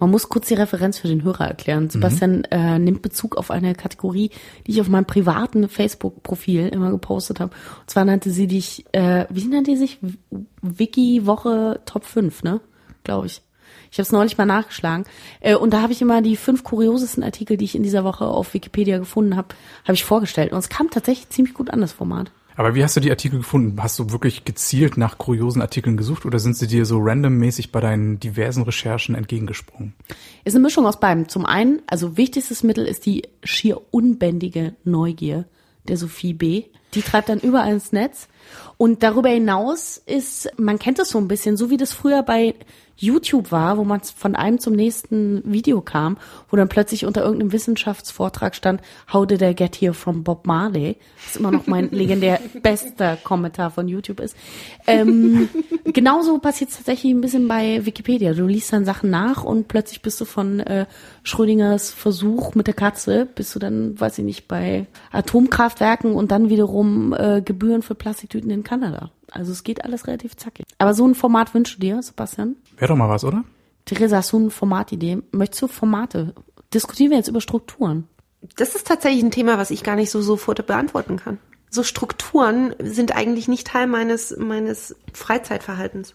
Man muss kurz die Referenz für den Hörer erklären. Sebastian äh, nimmt Bezug auf eine Kategorie, die ich auf meinem privaten Facebook-Profil immer gepostet habe. Und zwar nannte sie dich, äh, wie nannte die sich? Wiki-Woche Top 5, ne? Glaube ich. Ich habe es neulich mal nachgeschlagen. Äh, und da habe ich immer die fünf kuriosesten Artikel, die ich in dieser Woche auf Wikipedia gefunden habe, habe ich vorgestellt. Und es kam tatsächlich ziemlich gut an, das Format. Aber wie hast du die Artikel gefunden? Hast du wirklich gezielt nach kuriosen Artikeln gesucht oder sind sie dir so randommäßig bei deinen diversen Recherchen entgegengesprungen? Ist eine Mischung aus beidem. Zum einen, also wichtigstes Mittel ist die schier unbändige Neugier der Sophie B. Die treibt dann überall ins Netz. Und darüber hinaus ist, man kennt es so ein bisschen, so wie das früher bei YouTube war, wo man von einem zum nächsten Video kam, wo dann plötzlich unter irgendeinem Wissenschaftsvortrag stand, How did I get here from Bob Marley? Was immer noch mein legendär bester Kommentar von YouTube ist. Ähm, genauso passiert es tatsächlich ein bisschen bei Wikipedia. Du liest dann Sachen nach und plötzlich bist du von äh, Schrödingers Versuch mit der Katze, bist du dann, weiß ich nicht, bei Atomkraftwerken und dann wiederum äh, Gebühren für Plastiktüten in Kanada. Also es geht alles relativ zackig. Aber so ein Format wünschst du dir, Sebastian? Wäre doch mal was, oder? Theresa, hast du eine Formatidee? Möchtest du Formate? Diskutieren wir jetzt über Strukturen. Das ist tatsächlich ein Thema, was ich gar nicht so sofort beantworten kann. So Strukturen sind eigentlich nicht Teil meines, meines Freizeitverhaltens.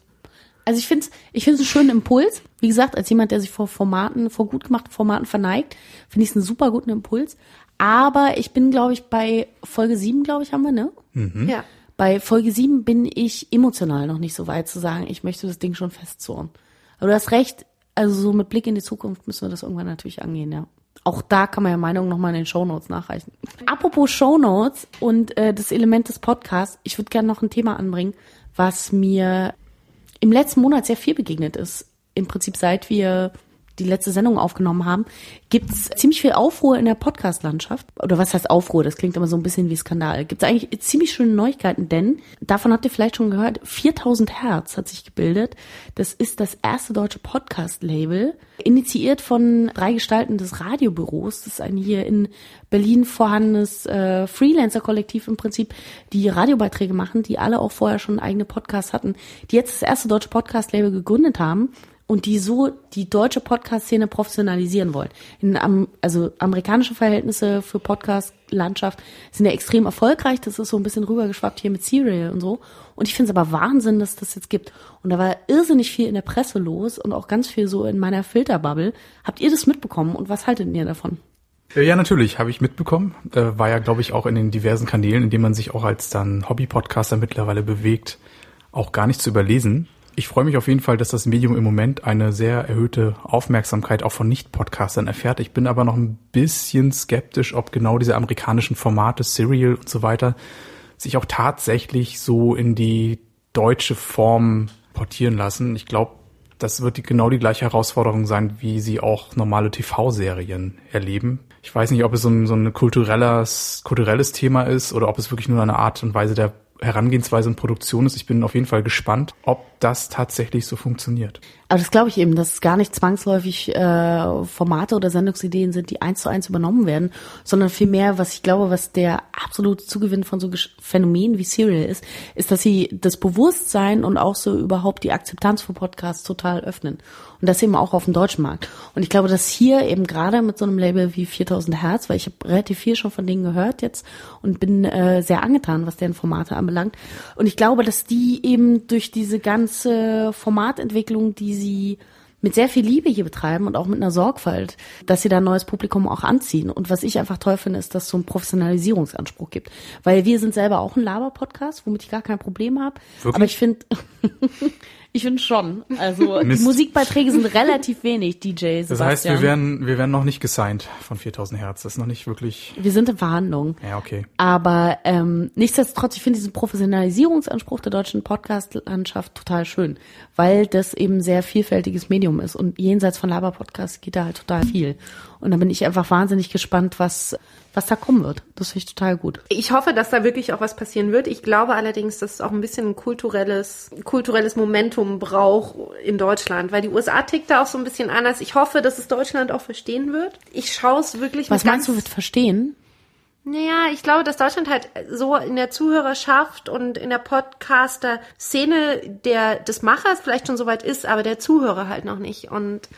Also ich finde es ich find's einen schönen Impuls. Wie gesagt, als jemand, der sich vor Formaten, vor gut gemachten Formaten verneigt, finde ich es einen super guten Impuls. Aber ich bin, glaube ich, bei Folge 7, glaube ich, haben wir, ne? Ja. Bei Folge 7 bin ich emotional noch nicht so weit zu sagen, ich möchte das Ding schon festzurren. Aber du hast recht, also so mit Blick in die Zukunft müssen wir das irgendwann natürlich angehen, ja. Auch da kann man ja Meinung nochmal in den Shownotes nachreichen. Apropos Shownotes und äh, das Element des Podcasts, ich würde gerne noch ein Thema anbringen, was mir im letzten Monat sehr viel begegnet ist. Im Prinzip seit wir die letzte Sendung aufgenommen haben, gibt's ziemlich viel Aufruhr in der Podcast-Landschaft. Oder was heißt Aufruhr? Das klingt immer so ein bisschen wie Skandal. Gibt's eigentlich ziemlich schöne Neuigkeiten, denn davon habt ihr vielleicht schon gehört, 4000 Hertz hat sich gebildet. Das ist das erste deutsche Podcast-Label, initiiert von drei Gestalten des Radiobüros. Das ist ein hier in Berlin vorhandenes äh, Freelancer-Kollektiv im Prinzip, die Radiobeiträge machen, die alle auch vorher schon eigene Podcasts hatten, die jetzt das erste deutsche Podcast-Label gegründet haben und die so die deutsche Podcast-Szene professionalisieren wollen. In, also amerikanische Verhältnisse für Podcast-Landschaft sind ja extrem erfolgreich. Das ist so ein bisschen rübergeschwappt hier mit Serial und so. Und ich finde es aber Wahnsinn, dass das jetzt gibt. Und da war irrsinnig viel in der Presse los und auch ganz viel so in meiner Filterbubble. Habt ihr das mitbekommen und was haltet ihr davon? Äh, ja, natürlich, habe ich mitbekommen. Äh, war ja, glaube ich, auch in den diversen Kanälen, in denen man sich auch als dann Hobby-Podcaster mittlerweile bewegt, auch gar nicht zu überlesen. Ich freue mich auf jeden Fall, dass das Medium im Moment eine sehr erhöhte Aufmerksamkeit auch von Nicht-Podcastern erfährt. Ich bin aber noch ein bisschen skeptisch, ob genau diese amerikanischen Formate, Serial und so weiter, sich auch tatsächlich so in die deutsche Form portieren lassen. Ich glaube, das wird die, genau die gleiche Herausforderung sein, wie sie auch normale TV-Serien erleben. Ich weiß nicht, ob es so ein, so ein kulturelles, kulturelles Thema ist oder ob es wirklich nur eine Art und Weise der Herangehensweise und Produktion ist. Ich bin auf jeden Fall gespannt, ob das tatsächlich so funktioniert. Aber das glaube ich eben, dass es gar nicht zwangsläufig äh, Formate oder Sendungsideen sind, die eins zu eins übernommen werden, sondern vielmehr, was ich glaube, was der absolute Zugewinn von so Phänomenen wie Serial ist, ist, dass sie das Bewusstsein und auch so überhaupt die Akzeptanz für Podcasts total öffnen. Und das eben auch auf dem deutschen Markt. Und ich glaube, dass hier eben gerade mit so einem Label wie 4000 Hertz, weil ich habe relativ viel schon von denen gehört jetzt und bin äh, sehr angetan, was deren Formate anbelangt. Und ich glaube, dass die eben durch diese ganze Formatentwicklung, die sie mit sehr viel Liebe hier betreiben und auch mit einer Sorgfalt, dass sie da ein neues Publikum auch anziehen. Und was ich einfach toll finde, ist, dass es so einen Professionalisierungsanspruch gibt. Weil wir sind selber auch ein Laber-Podcast, womit ich gar kein Problem habe. Aber ich finde, Ich finde schon. Also die Musikbeiträge sind relativ wenig, DJ Sebastian. Das heißt, wir werden, wir werden noch nicht gesigned von 4000 Hertz. Das ist noch nicht wirklich. Wir sind in Verhandlungen. Ja, okay. Aber ähm, nichtsdestotrotz, ich finde diesen Professionalisierungsanspruch der deutschen Podcast-Landschaft total schön, weil das eben sehr vielfältiges Medium ist und jenseits von Laber-Podcasts geht da halt total viel. Und da bin ich einfach wahnsinnig gespannt, was was da kommen wird. Das finde ich total gut. Ich hoffe, dass da wirklich auch was passieren wird. Ich glaube allerdings, dass es auch ein bisschen ein kulturelles, kulturelles Momentum braucht in Deutschland, weil die USA tickt da auch so ein bisschen anders. Ich hoffe, dass es Deutschland auch verstehen wird. Ich schaue es wirklich Was meinst du, wird verstehen? Naja, ich glaube, dass Deutschland halt so in der Zuhörerschaft und in der Podcaster-Szene der, des Machers vielleicht schon soweit ist, aber der Zuhörer halt noch nicht. Und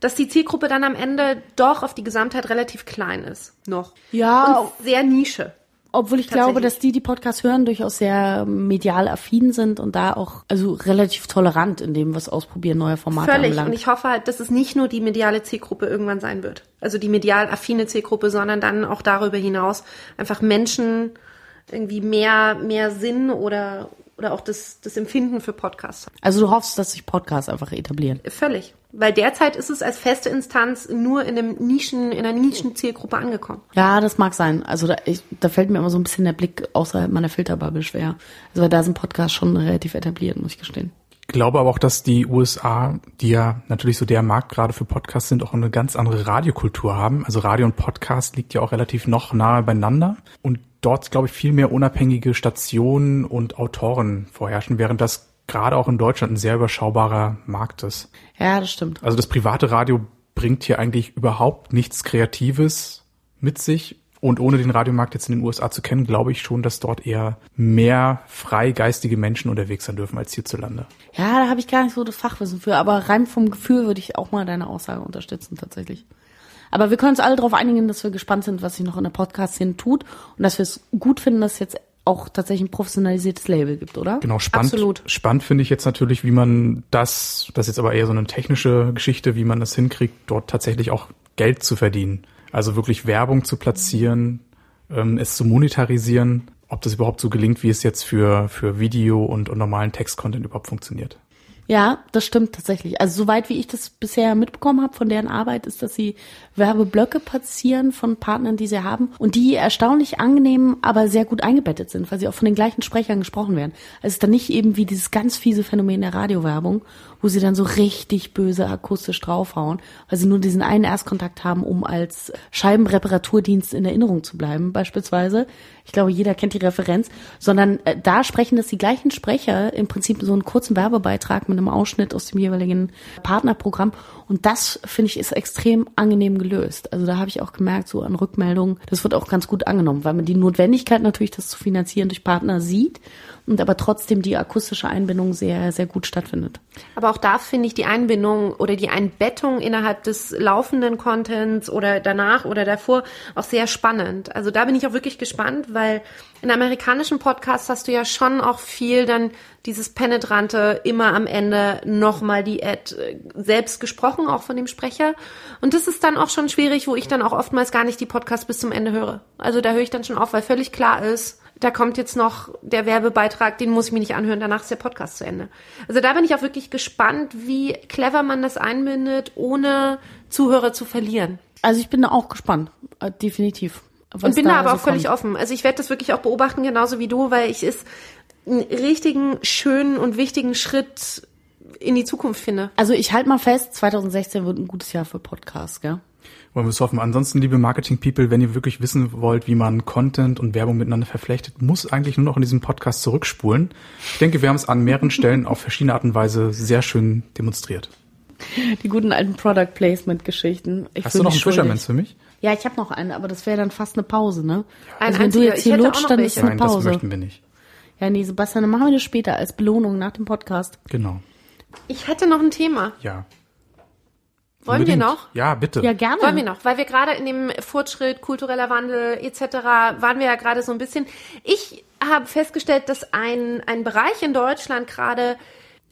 dass die Zielgruppe dann am Ende doch auf die Gesamtheit relativ klein ist. Noch. Ja. Und sehr Nische. Obwohl ich glaube, dass die, die Podcasts hören, durchaus sehr medial affin sind und da auch also relativ tolerant in dem, was ausprobieren, neue Formate Völlig. anbelangt. Und ich hoffe halt, dass es nicht nur die mediale Zielgruppe irgendwann sein wird. Also die medial affine Zielgruppe, sondern dann auch darüber hinaus einfach Menschen irgendwie mehr, mehr Sinn oder, oder auch das, das Empfinden für Podcasts. Also du hoffst, dass sich Podcasts einfach etablieren. Völlig. Weil derzeit ist es als feste Instanz nur in einem Nischen, in einer Nischenzielgruppe angekommen. Ja, das mag sein. Also da, ich, da fällt mir immer so ein bisschen der Blick außerhalb meiner Filterbubble schwer. Also weil da sind Podcasts schon relativ etabliert, muss ich gestehen. Ich glaube aber auch, dass die USA, die ja natürlich so der Markt gerade für Podcasts sind, auch eine ganz andere Radiokultur haben. Also Radio und Podcast liegt ja auch relativ noch nahe beieinander. Und dort, glaube ich, viel mehr unabhängige Stationen und Autoren vorherrschen, während das gerade auch in Deutschland ein sehr überschaubarer Markt ist. Ja, das stimmt. Also das private Radio bringt hier eigentlich überhaupt nichts Kreatives mit sich. Und ohne den Radiomarkt jetzt in den USA zu kennen, glaube ich schon, dass dort eher mehr freigeistige Menschen unterwegs sein dürfen als hierzulande. Ja, da habe ich gar nicht so das Fachwissen für, aber rein vom Gefühl würde ich auch mal deine Aussage unterstützen tatsächlich. Aber wir können uns alle darauf einigen, dass wir gespannt sind, was sich noch in der Podcast-Szene tut und dass wir es gut finden, dass jetzt auch tatsächlich ein professionalisiertes Label gibt, oder? Genau, spannend. Absolut. Spannend finde ich jetzt natürlich, wie man das, das ist jetzt aber eher so eine technische Geschichte, wie man das hinkriegt, dort tatsächlich auch Geld zu verdienen. Also wirklich Werbung zu platzieren, ähm, es zu monetarisieren, ob das überhaupt so gelingt, wie es jetzt für, für Video und, und normalen Textcontent überhaupt funktioniert. Ja, das stimmt tatsächlich. Also soweit wie ich das bisher mitbekommen habe von deren Arbeit, ist, dass sie Werbeblöcke platzieren von Partnern, die sie haben und die erstaunlich angenehm, aber sehr gut eingebettet sind, weil sie auch von den gleichen Sprechern gesprochen werden. Also es ist dann nicht eben wie dieses ganz fiese Phänomen der Radiowerbung, wo sie dann so richtig böse akustisch draufhauen, weil sie nur diesen einen Erstkontakt haben, um als Scheibenreparaturdienst in Erinnerung zu bleiben, beispielsweise. Ich glaube, jeder kennt die Referenz, sondern äh, da sprechen das die gleichen Sprecher im Prinzip so einen kurzen Werbebeitrag mit einem Ausschnitt aus dem jeweiligen Partnerprogramm. Und das, finde ich, ist extrem angenehm gelöst. Also da habe ich auch gemerkt, so an Rückmeldungen, das wird auch ganz gut angenommen, weil man die Notwendigkeit natürlich, das zu finanzieren durch Partner sieht und aber trotzdem die akustische Einbindung sehr, sehr gut stattfindet. Aber auch da finde ich die Einbindung oder die Einbettung innerhalb des laufenden Contents oder danach oder davor auch sehr spannend. Also da bin ich auch wirklich gespannt, weil in amerikanischen Podcasts hast du ja schon auch viel dann dieses penetrante, immer am Ende nochmal die Ad äh, selbst gesprochen, auch von dem Sprecher. Und das ist dann auch schon schwierig, wo ich dann auch oftmals gar nicht die Podcasts bis zum Ende höre. Also da höre ich dann schon auf, weil völlig klar ist, da kommt jetzt noch der Werbebeitrag, den muss ich mir nicht anhören, danach ist der Podcast zu Ende. Also da bin ich auch wirklich gespannt, wie clever man das einbindet, ohne Zuhörer zu verlieren. Also ich bin da auch gespannt, äh, definitiv. Und bin da aber so auch völlig kommt. offen. Also ich werde das wirklich auch beobachten, genauso wie du, weil ich es einen richtigen, schönen und wichtigen Schritt in die Zukunft finde. Also ich halte mal fest, 2016 wird ein gutes Jahr für Podcasts, gell? Wollen wir es hoffen. Ansonsten, liebe Marketing-People, wenn ihr wirklich wissen wollt, wie man Content und Werbung miteinander verflechtet, muss eigentlich nur noch in diesem Podcast zurückspulen. Ich denke, wir haben es an mehreren Stellen auf verschiedene Art und Weise sehr schön demonstriert. Die guten alten Product Placement Geschichten. Ich Hast du noch einen schuldig. Fisherman's für mich? Ja, ich habe noch einen, aber das wäre dann fast eine Pause, ne? Ein also wenn du jetzt hier lutscht, dann ist welche. eine Nein, das Pause. möchten wir nicht. Ja, nee, Sebastian, dann machen wir das später als Belohnung nach dem Podcast. Genau. Ich hätte noch ein Thema. Ja. Wollen wir Unbedingt. noch? Ja, bitte. Ja, gerne. Wollen wir noch, weil wir gerade in dem Fortschritt, kultureller Wandel etc. waren wir ja gerade so ein bisschen. Ich habe festgestellt, dass ein, ein Bereich in Deutschland gerade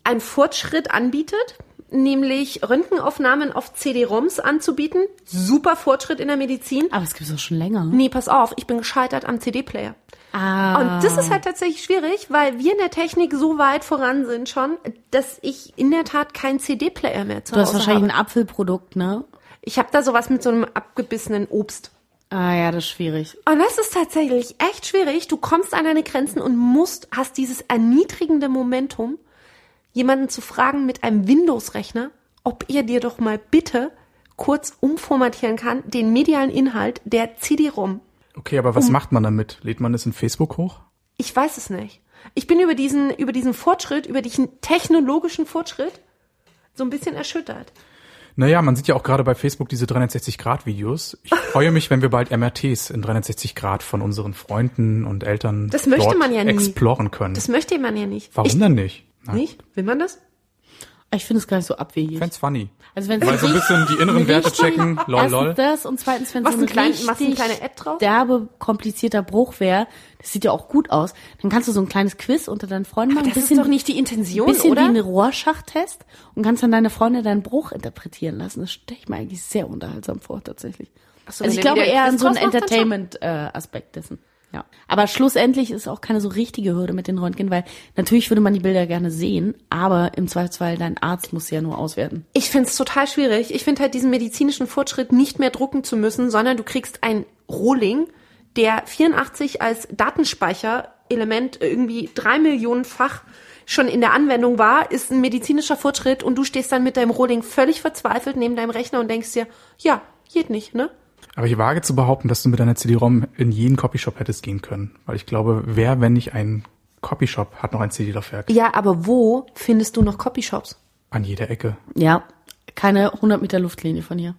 einen Fortschritt anbietet, nämlich Röntgenaufnahmen auf CD-ROMs anzubieten. Super Fortschritt in der Medizin. Aber es gibt es auch schon länger. Nee, pass auf, ich bin gescheitert am CD-Player. Ah. Und das ist halt tatsächlich schwierig, weil wir in der Technik so weit voran sind schon, dass ich in der Tat keinen CD-Player mehr zu Du hast Hause wahrscheinlich habe. ein Apfelprodukt, ne? Ich habe da sowas mit so einem abgebissenen Obst. Ah ja, das ist schwierig. Und das ist tatsächlich echt schwierig. Du kommst an deine Grenzen und musst, hast dieses erniedrigende Momentum, jemanden zu fragen mit einem Windows-Rechner, ob er dir doch mal bitte kurz umformatieren kann, den medialen Inhalt der CD-ROM. Okay, aber was macht man damit? Lädt man es in Facebook hoch? Ich weiß es nicht. Ich bin über diesen, über diesen Fortschritt, über diesen technologischen Fortschritt so ein bisschen erschüttert. Naja, man sieht ja auch gerade bei Facebook diese 360-Grad-Videos. Ich freue mich, wenn wir bald MRTs in 360 Grad von unseren Freunden und Eltern Das möchte man ja nie. exploren können. Das möchte man ja nicht. Warum ich, denn nicht? Nein. Nicht? Will man das? Ich finde es gar nicht so abwegig. Ich fänd's funny. Also wenn Weil so ein bisschen die inneren Werte checken, lol, Erstens lol. das und zweitens, wenn so ein ein klein- richtig machst du eine kleine Ad drauf? derbe, komplizierter Bruch wäre, das sieht ja auch gut aus, dann kannst du so ein kleines Quiz unter deinen Freunden machen. Das ist doch nicht die Intention, bisschen oder? wie ein Rohrschachtest und kannst dann deine Freunde deinen Bruch interpretieren lassen. Das stelle ich mir eigentlich sehr unterhaltsam vor, tatsächlich. Ach so, also ich glaube eher an so einen. Entertainment-Aspekt dessen. Ja. Aber schlussendlich ist auch keine so richtige Hürde mit den Röntgen, weil natürlich würde man die Bilder gerne sehen, aber im Zweifelsfall dein Arzt muss sie ja nur auswerten. Ich finde es total schwierig. Ich finde halt diesen medizinischen Fortschritt nicht mehr drucken zu müssen, sondern du kriegst ein Rohling, der 84 als Datenspeicherelement irgendwie drei Millionenfach schon in der Anwendung war, ist ein medizinischer Fortschritt und du stehst dann mit deinem Rohling völlig verzweifelt neben deinem Rechner und denkst dir, ja, geht nicht, ne? Aber ich wage zu behaupten, dass du mit deiner CD-ROM in jeden Copyshop hättest gehen können. Weil ich glaube, wer, wenn nicht ein Copyshop, hat noch ein CD-Laufwerk? Ja, aber wo findest du noch Copyshops? An jeder Ecke. Ja, keine 100 Meter Luftlinie von hier.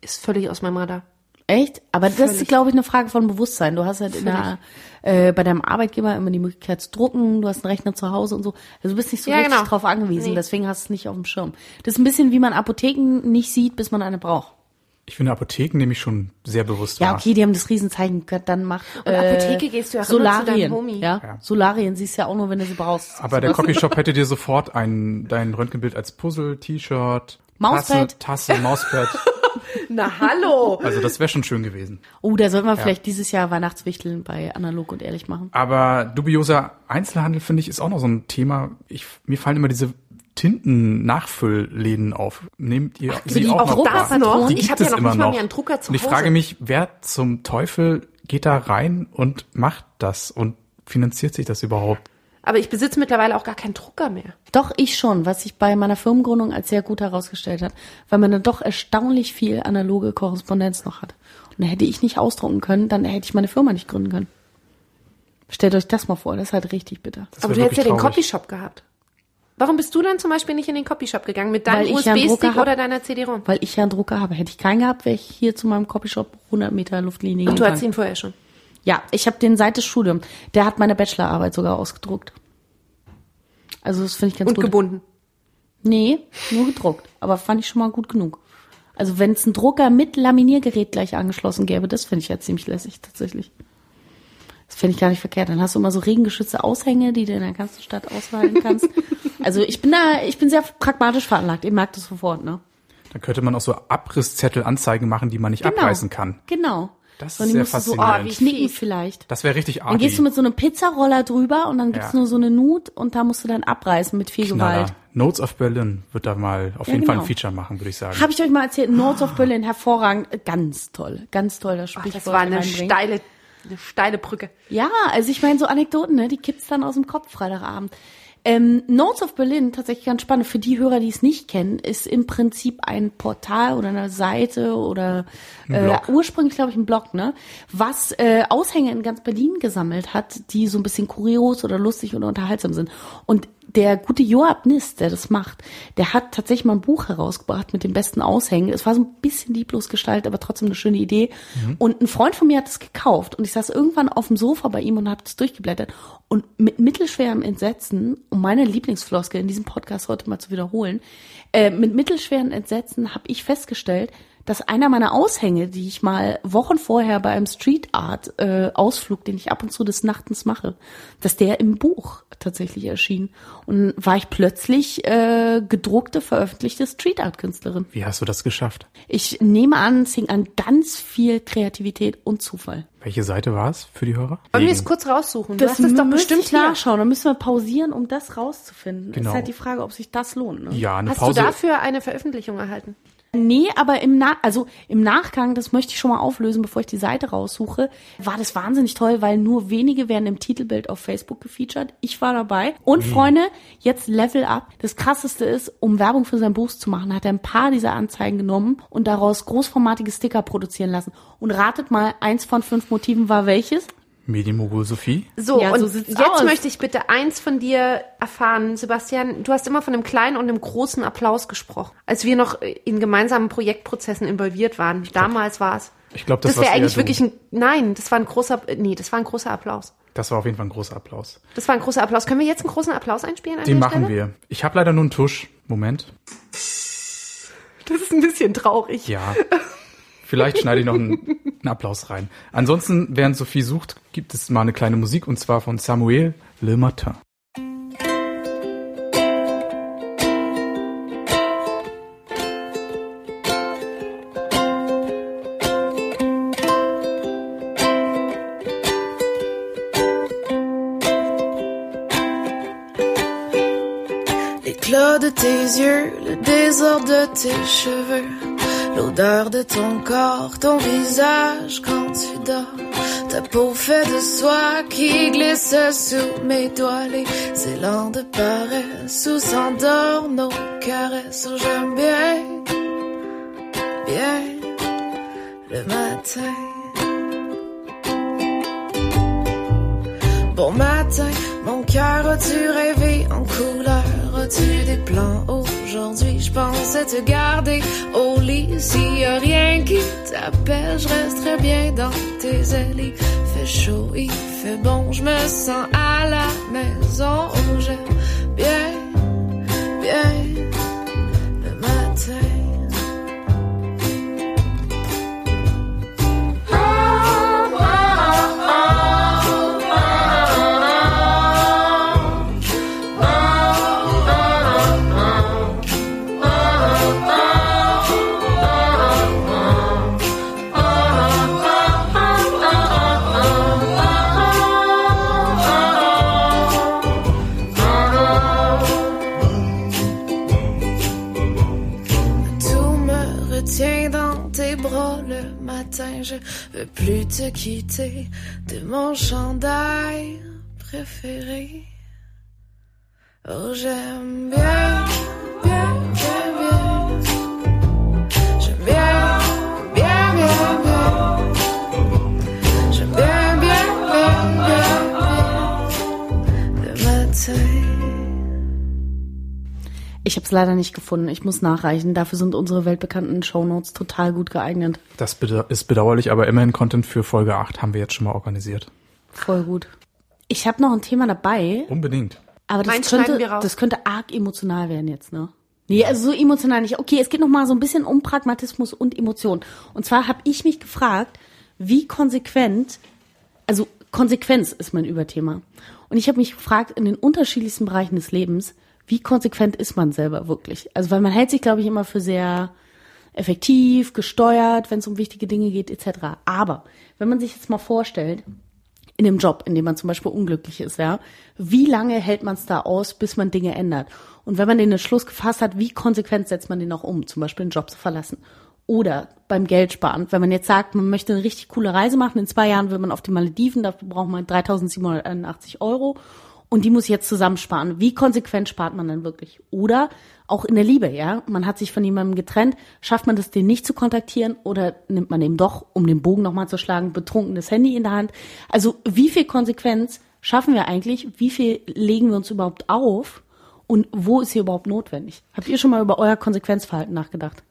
Ist völlig aus meinem Radar. Echt? Aber das Völlig. ist, glaube ich, eine Frage von Bewusstsein. Du hast halt in der, äh, bei deinem Arbeitgeber immer die Möglichkeit zu drucken, du hast einen Rechner zu Hause und so. Also du bist nicht so Ja, richtig genau. drauf angewiesen, Nee. deswegen hast du es nicht auf dem Schirm. Das ist ein bisschen wie man Apotheken nicht sieht, bis man eine braucht. Ich finde Apotheken nämlich schon sehr bewusst Ja, okay, die haben das Riesenzeichen, dann mach Und Apotheke gehst du ja auch immer zu deinem Solarien. Homie. Ja? Ja. Solarien siehst du ja auch nur, wenn du sie brauchst. Aber der Copyshop hätte dir sofort ein, dein Röntgenbild als Puzzle, T-Shirt, Mauspad. Tasse, Tasse, Mauspad. Na hallo! Also das wäre schon schön gewesen. Oh, da sollten wir vielleicht dieses Jahr Weihnachtswichteln bei Analog und Ehrlich machen. Aber dubioser Einzelhandel, finde ich, ist auch noch so ein Thema. Ich, mir fallen immer diese Tinten-Nachfüllläden auf. Nehmt ihr die sie auch, auch noch das wahr? noch? Die Ich gibt hab ja es noch immer nicht mal noch. mehr einen Drucker zu und ich Hause. frage mich, wer zum Teufel geht da rein und macht das und finanziert sich das überhaupt? Aber ich besitze mittlerweile auch gar keinen Drucker mehr. Doch, ich schon, was sich bei meiner Firmengründung als sehr gut herausgestellt hat, weil man dann doch erstaunlich viel analoge Korrespondenz noch hat. Und da hätte ich nicht ausdrucken können, dann hätte ich meine Firma nicht gründen können. Stellt euch das mal vor, das ist halt richtig bitter. Das Aber du hättest ja wirklich den traurig. Copyshop gehabt. Warum bist du dann zum Beispiel nicht in den Copyshop gegangen mit deinem ja USB-Stick hab. oder deiner CD-ROM? Weil ich ja einen Drucker habe. Hätte ich keinen gehabt, wäre ich hier zu meinem Copyshop 100 Meter Luftlinie Ach, du gegangen. hattest ihn vorher schon. Ja, ich habe den seit des Studiums. Der hat meine Bachelorarbeit sogar ausgedruckt. Also das finde ich ganz Und gut. gebunden. Nee, nur gedruckt. Aber fand ich schon mal gut genug. Also wenn es einen Drucker mit Laminiergerät gleich angeschlossen gäbe, das finde ich ja ziemlich lässig tatsächlich. Das finde ich gar nicht verkehrt. Dann hast du immer so regengeschützte Aushänge, die du in der ganzen Stadt aushalten kannst. also ich bin da, ich bin sehr pragmatisch veranlagt. Ihr merkt es sofort, ne? Dann könnte man auch so Abrisszettel Anzeigen machen, die man nicht Genau. abreißen kann. Genau. Das Und ist die sehr musst du so faszinierend. oh, knicken Fies. vielleicht. Das wäre richtig Dann arg. gehst du mit so einem Pizzaroller drüber und dann gibt's Ja. nur so eine Nut und da musst du dann abreißen mit viel Knaller. Gewalt. Notes of Berlin wird da mal auf Ja, jeden Fall genau. ein Feature machen, würde ich sagen. Habe ich euch mal erzählt, Notes of Berlin, hervorragend, ganz toll, ganz toll das Ach, Sprichwort das war eine reinbringen. steile, eine steile Brücke. Ja, also ich meine, so Anekdoten, ne, die kippt's dann aus dem Kopf Freitagabend. Ähm, Notes of Berlin, tatsächlich ganz spannend, für die Hörer, die es nicht kennen, ist im Prinzip ein Portal oder eine Seite oder äh, ursprünglich, glaube ich, ein Blog, ne, was äh, Aushänge in ganz Berlin gesammelt hat, die so ein bisschen kurios oder lustig oder unterhaltsam sind. Und der gute Joab Nist, der das macht, der hat tatsächlich mal ein Buch herausgebracht mit den besten Aushängen. Es war so ein bisschen lieblos gestaltet, aber trotzdem eine schöne Idee. Und ein Freund von mir hat es gekauft und ich saß irgendwann auf dem Sofa bei ihm und habe es durchgeblättert. Und mit mittelschwerem Entsetzen, um meine Lieblingsfloskel in diesem Podcast heute mal zu wiederholen, äh, mit mittelschweren Entsetzen habe ich festgestellt, dass einer meiner Aushänge, die ich mal Wochen vorher bei einem Street Art äh, Ausflug, den ich ab und zu des Nachtens mache, dass der im Buch tatsächlich erschien. Und war ich plötzlich äh, gedruckte, veröffentlichte Street Art Künstlerin. Wie hast du das geschafft? Ich nehme an, es hing an ganz viel Kreativität und Zufall. Welche Seite war es für die Hörer? Wollen wir es kurz raussuchen? Du hast es doch bestimmt hier. nachschauen. Da müssen wir pausieren, um das rauszufinden. Genau. Ist halt die Frage, ob sich das lohnt. Ne? Ja, eine Hast Pause. du dafür eine Veröffentlichung erhalten? Nee, aber im Nach also im Nachgang, das möchte ich schon mal auflösen, bevor ich die Seite raussuche, war das wahnsinnig toll, weil nur wenige werden im Titelbild auf Facebook gefeatured. Ich war dabei. Und Freunde, jetzt Level Up. Das krasseste ist, um Werbung für sein Buch zu machen, hat er ein paar dieser Anzeigen genommen und daraus großformatige Sticker produzieren lassen. Und ratet mal, eins von fünf Motiven war welches? Medienmogul Sophie. So, Ja, und so jetzt aus. möchte ich bitte eins von dir erfahren. Sebastian, du hast immer von einem kleinen und einem großen Applaus gesprochen, als wir noch in gemeinsamen Projektprozessen involviert waren. Damals war es. Ich glaube, das, Das wäre eigentlich wirklich ein, nein, das war ein großer, nee, das war ein großer Applaus. Das war auf jeden Fall ein großer Applaus. Das war ein großer Applaus. Können wir jetzt einen großen Applaus einspielen an Den der machen Stelle? wir. Ich habe leider nur einen Tusch. Moment. Das ist ein bisschen traurig. Ja. Vielleicht schneide ich noch einen, einen Applaus rein. Ansonsten, während Sophie sucht, gibt es mal eine kleine Musik und zwar von Samuel Le Matin. L'éclat de tes yeux, le désordre de tes cheveux, l'odeur de ton corps, ton visage quand tu dors, ta peau fait de soie qui glisse sous mes doigts, les élans de paresse où s'endorment nos caresses, Oh, j'aime bien, bien le matin. Bon matin, mon cœur, as-tu rêvé en couleur? As-tu des plans aujourd'hui? Je pensais te garder au lit. S'il y a rien qui t'appelle, je resterai bien dans tes. Il fait chaud, il fait bon, je me sens à la maison. J'aime bien, bien te quitter de mon chandail préféré. Oh, j'aime bien, Ich habe es leider nicht gefunden. Ich muss nachreichen. Dafür sind unsere weltbekannten Shownotes total gut geeignet. Das ist bedauerlich, aber immerhin Content für Folge 8 haben wir jetzt schon mal organisiert. Voll gut. Ich habe noch ein Thema dabei. Unbedingt. Aber das Reinschneiden könnte, wir raus. das könnte arg emotional werden jetzt, ne? Nee, also so emotional nicht. Okay, es geht noch mal so ein bisschen um Pragmatismus und Emotion. Und zwar habe ich mich gefragt, wie konsequent, also Konsequenz ist mein Überthema. Und ich habe mich gefragt, in den unterschiedlichsten Bereichen des Lebens, wie konsequent ist man selber wirklich? Also weil man hält sich, glaube ich, immer für sehr effektiv, gesteuert, wenn es um wichtige Dinge geht, etc. Aber wenn man sich jetzt mal vorstellt, in dem Job, in dem man zum Beispiel unglücklich ist, ja, wie lange hält man es da aus, bis man Dinge ändert? Und wenn man den Entschluss gefasst hat, wie konsequent setzt man den auch um, zum Beispiel den Job zu verlassen? Oder beim Geld sparen, wenn man jetzt sagt, man möchte eine richtig coole Reise machen, in zwei Jahren will man auf die Malediven, dafür braucht man 3.781 Euro und die muss ich jetzt zusammensparen. Wie konsequent spart man dann wirklich? Oder auch in der Liebe, ja, man hat sich von jemandem getrennt, schafft man das, den nicht zu kontaktieren oder nimmt man eben doch, um den Bogen nochmal zu schlagen, betrunkenes Handy in der Hand? Also wie viel Konsequenz schaffen wir eigentlich? Wie viel legen wir uns überhaupt auf? Und wo ist hier überhaupt notwendig? Habt ihr schon mal über euer Konsequenzverhalten nachgedacht?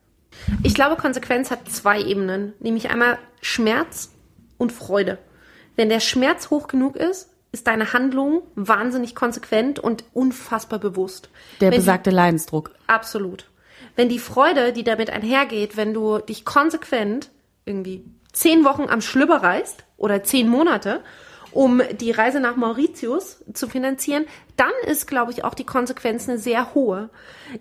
Ich glaube, Konsequenz hat zwei Ebenen, nämlich einmal Schmerz und Freude. Wenn der Schmerz hoch genug ist, ist deine Handlung wahnsinnig konsequent und unfassbar bewusst. Der Wenn besagte Leidensdruck. Absolut. Wenn die Freude, die damit einhergeht, wenn du dich konsequent irgendwie zehn Wochen am Schlüpper reißt oder zehn Monate, um die Reise nach Mauritius zu finanzieren, dann ist, glaube ich, auch die Konsequenz eine sehr hohe.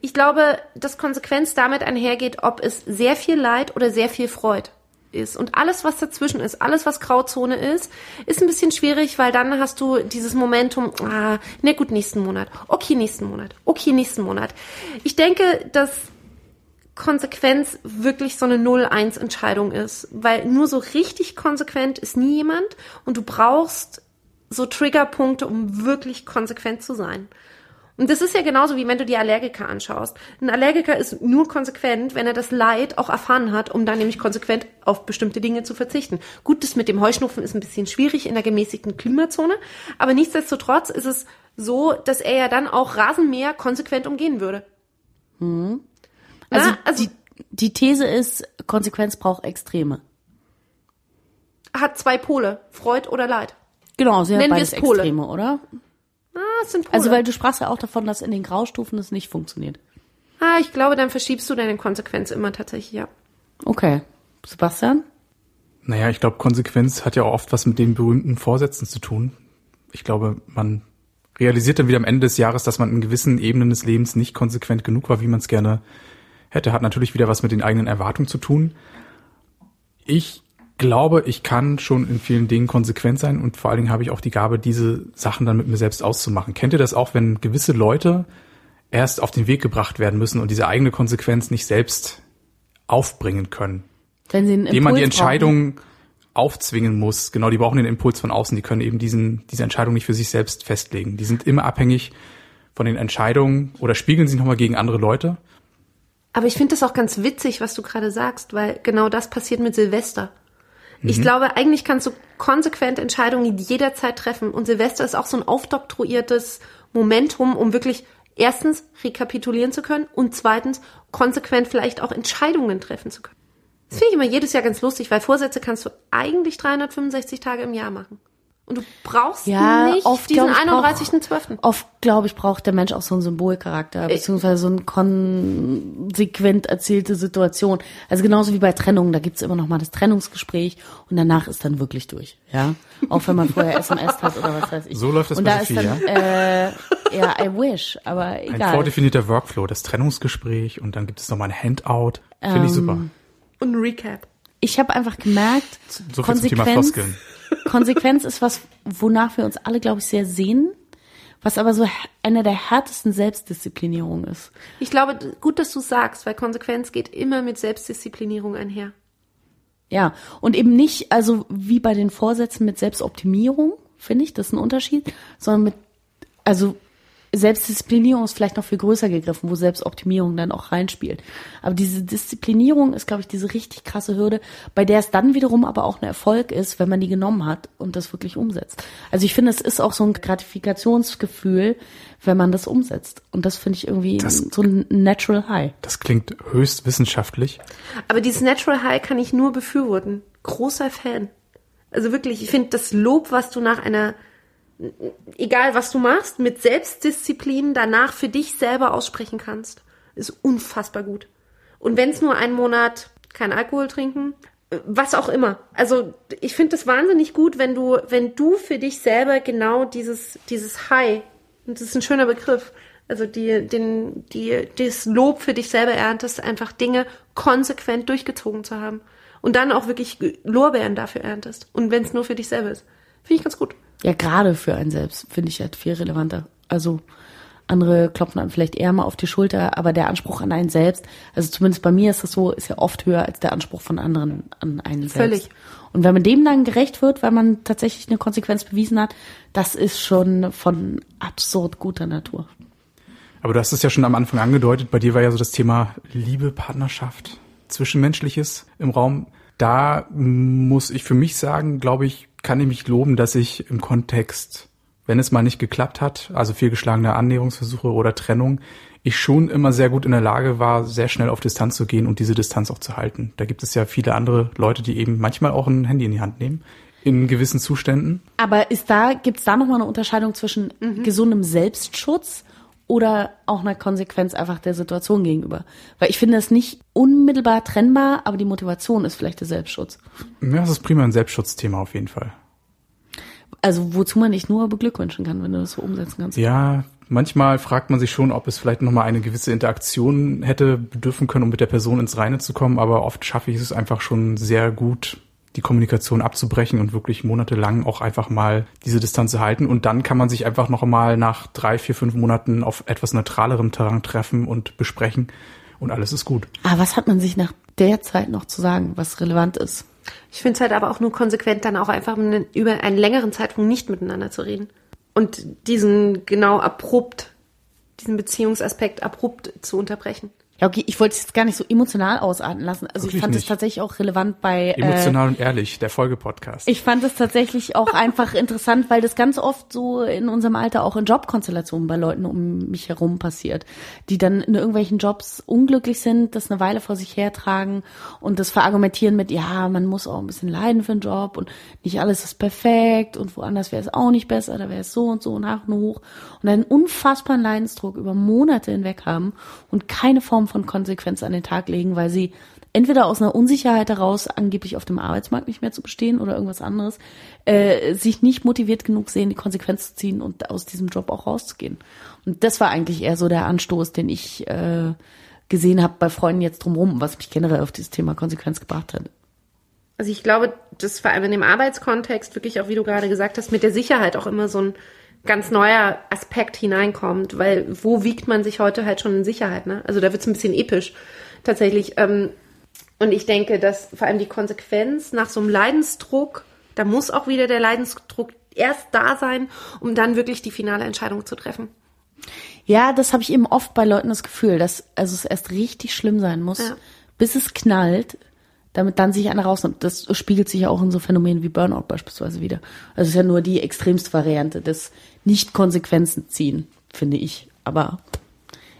Ich glaube, dass Konsequenz damit einhergeht, ob es sehr viel Leid oder sehr viel Freude ist. Und alles, was dazwischen ist, alles, was Grauzone ist, ist ein bisschen schwierig, weil dann hast du dieses Momentum, ah, na gut, nächsten Monat. Okay, nächsten Monat. Okay, nächsten Monat. Ich denke, dass Konsequenz wirklich so eine 0-1-Entscheidung ist, weil nur so richtig konsequent ist nie jemand und du brauchst so Triggerpunkte, um wirklich konsequent zu sein. Und das ist ja genauso wie wenn du die Allergiker anschaust. Ein Allergiker ist nur konsequent, wenn er das Leid auch erfahren hat, um dann nämlich konsequent auf bestimmte Dinge zu verzichten. Gut, das mit dem Heuschnupfen ist ein bisschen schwierig in der gemäßigten Klimazone, aber nichtsdestotrotz ist es so, dass er ja dann auch Rasenmäher konsequent umgehen würde. Also, Na, also die, die These ist, Konsequenz braucht Extreme. hat zwei Pole, Freud oder Leid. Genau, sie hat Nennen beides Pole. Extreme, oder? Ah, es sind Pole. Also, weil du sprachst ja auch davon, dass in den Graustufen das nicht funktioniert. ah, ich glaube, dann verschiebst du deine Konsequenz immer tatsächlich, ja. Okay. Sebastian? Naja, ich glaube, Konsequenz hat ja auch oft was mit den berühmten Vorsätzen zu tun. Ich glaube, man realisiert dann wieder am Ende des Jahres, dass man in gewissen Ebenen des Lebens nicht konsequent genug war, wie man es gerne hätte. Hat natürlich wieder was mit den eigenen Erwartungen zu tun. Ich glaube, ich kann schon in vielen Dingen konsequent sein und vor allen Dingen habe ich auch die Gabe, diese Sachen dann mit mir selbst auszumachen. Kennt ihr das auch, wenn gewisse Leute erst auf den Weg gebracht werden müssen und diese eigene Konsequenz nicht selbst aufbringen können? Wenn sie einen dem man die Impuls brauchen. Entscheidung aufzwingen muss. Genau, die brauchen den Impuls von außen. Die können eben diesen, diese Entscheidung nicht für sich selbst festlegen. Die sind immer abhängig von den Entscheidungen oder spiegeln sie nochmal gegen andere Leute. Aber ich finde das auch ganz witzig, was du gerade sagst, weil genau das passiert mit Silvester. Ich glaube, eigentlich kannst du konsequent Entscheidungen jederzeit treffen. Und Silvester ist auch so ein aufdoktroyiertes Momentum, um wirklich erstens rekapitulieren zu können und zweitens konsequent vielleicht auch Entscheidungen treffen zu können. Das finde ich immer jedes Jahr ganz lustig, weil Vorsätze kannst du eigentlich 365 Tage im Jahr machen. Und du brauchst Ja, nicht oft, diesen glaub ich, braucht- 31.12. Oft, glaube ich, braucht der Mensch auch so einen Symbolcharakter, beziehungsweise so eine konsequent erzählte Situation. Also genauso wie bei Trennungen, da gibt's immer noch mal das Trennungsgespräch und danach ist dann wirklich durch. Ja, Auch wenn man vorher SMS hat oder was weiß ich. So läuft das und bei da ist dann, äh, ja, I wish, aber Ein egal. vordefinierter Workflow, das Trennungsgespräch und dann gibt es nochmal ein Handout. Finde Ähm, ich super. Und ein Recap. Ich habe einfach gemerkt, So viel zum Thema Konsequenz, Floskeln. Konsequenz ist was, wonach wir uns alle, glaube ich, sehr sehen, was aber so eine der härtesten Selbstdisziplinierungen ist. Ich glaube, gut, dass du sagst, weil Konsequenz geht immer mit Selbstdisziplinierung einher. Ja, und eben nicht, also wie bei den Vorsätzen mit Selbstoptimierung, finde ich, das ist ein Unterschied, sondern mit, also Selbstdisziplinierung ist vielleicht noch viel größer gegriffen, wo Selbstoptimierung dann auch reinspielt. Aber diese Disziplinierung ist, glaube ich, diese richtig krasse Hürde, bei der es dann wiederum aber auch ein Erfolg ist, wenn man die genommen hat und das wirklich umsetzt. Also ich finde, es ist auch so ein Gratifikationsgefühl, wenn man das umsetzt. Und das finde ich irgendwie Das- so ein Natural High. Das klingt höchst wissenschaftlich. Aber dieses Natural High kann ich nur befürworten. Großer Fan. Also wirklich, ich finde das Lob, was du nach einer egal was du machst, mit Selbstdisziplin danach für dich selber aussprechen kannst, ist unfassbar gut. Und wenn es nur einen Monat kein Alkohol trinken, äh, was auch immer. Also ich finde es wahnsinnig gut, wenn du, wenn du für dich selber genau dieses, dieses High, und das ist ein schöner Begriff, also die, den, die, das Lob für dich selber erntest, einfach Dinge konsequent durchgezogen zu haben. Und dann auch wirklich Lorbeeren dafür erntest. Und wenn es nur für dich selber ist. Finde ich ganz gut. Ja, gerade für einen selbst finde ich halt viel relevanter. Also andere klopfen dann vielleicht eher mal auf die Schulter, aber der Anspruch an einen selbst, also zumindest bei mir ist das so, ist ja oft höher als der Anspruch von anderen an einen selbst. Völlig. Und wenn man dem dann gerecht wird, weil man tatsächlich eine Konsequenz bewiesen hat, das ist schon von absurd guter Natur. Aber du hast es ja schon am Anfang angedeutet, bei dir war ja so das Thema Liebe, Partnerschaft, Zwischenmenschliches im Raum. Da muss ich für mich sagen, glaube ich, kann ich mich loben, dass ich im Kontext, wenn es mal nicht geklappt hat, also fehlgeschlagene Annäherungsversuche oder Trennung, ich schon immer sehr gut in der Lage war, sehr schnell auf Distanz zu gehen und diese Distanz auch zu halten. Da gibt es ja viele andere Leute, die eben manchmal auch ein Handy in die Hand nehmen in gewissen Zuständen. Aber ist da, gibt's da nochmal eine Unterscheidung zwischen Mhm. gesundem Selbstschutz oder auch einer Konsequenz einfach der Situation gegenüber? Weil ich finde das nicht unmittelbar trennbar, aber die Motivation ist vielleicht der Selbstschutz. Ja, das ist prima ein Selbstschutzthema auf jeden Fall. Also wozu man dich nur beglückwünschen kann, wenn du das so umsetzen kannst. Ja, manchmal fragt man sich schon, ob es vielleicht nochmal eine gewisse Interaktion hätte bedürfen können, um mit der Person ins Reine zu kommen, aber oft schaffe ich es einfach schon sehr gut, die Kommunikation abzubrechen und wirklich monatelang auch einfach mal diese Distanz zu halten. Und dann kann man sich einfach noch mal nach drei, vier, fünf Monaten auf etwas neutralerem Terrain treffen und besprechen und alles ist gut. Aber was hat man sich nach der Zeit noch zu sagen, was relevant ist? Ich finde es halt aber auch nur konsequent, dann auch einfach über einen längeren Zeitraum nicht miteinander zu reden. Und diesen genau abrupt, diesen Beziehungsaspekt abrupt zu unterbrechen. Ja, okay, ich wollte es jetzt gar nicht so emotional ausarten lassen. Also ich Wirklich fand es tatsächlich auch relevant bei äh, Emotional und ehrlich, der Folgepodcast. Ich fand es tatsächlich auch einfach interessant, weil das ganz oft so in unserem Alter auch in Jobkonstellationen bei Leuten um mich herum passiert, die dann in irgendwelchen Jobs unglücklich sind, das eine Weile vor sich hertragen und das verargumentieren mit, ja, man muss auch ein bisschen leiden für einen Job und nicht alles ist perfekt und woanders wäre es auch nicht besser, da wäre es so und so nach und hoch und einen unfassbaren Leidensdruck über Monate hinweg haben und keine Form von Konsequenz an den Tag legen, weil sie entweder aus einer Unsicherheit heraus, angeblich auf dem Arbeitsmarkt nicht mehr zu bestehen oder irgendwas anderes, äh, sich nicht motiviert genug sehen, die Konsequenz zu ziehen und aus diesem Job auch rauszugehen. Und das war eigentlich eher so der Anstoß, den ich äh, gesehen habe bei Freunden jetzt drumherum, was mich generell auf dieses Thema Konsequenz gebracht hat. Also ich glaube, dass vor allem in dem Arbeitskontext wirklich auch, wie du gerade gesagt hast, mit der Sicherheit auch immer so ein ganz neuer Aspekt hineinkommt, weil wo wiegt man sich heute halt schon in Sicherheit, ne? Also da wird's ein bisschen episch tatsächlich. Ähm, und ich denke, dass vor allem die Konsequenz nach so einem Leidensdruck, da muss auch wieder der Leidensdruck erst da sein, um dann wirklich die finale Entscheidung zu treffen. Ja, das habe ich eben oft bei Leuten das Gefühl, dass also es erst richtig schlimm sein muss, Ja. bis es knallt, damit dann sich einer rausnimmt. Das spiegelt sich ja auch in so Phänomenen wie Burnout beispielsweise wieder. Also es ist ja nur die extremste Variante des Nicht-Konsequenzen ziehen, finde ich. Aber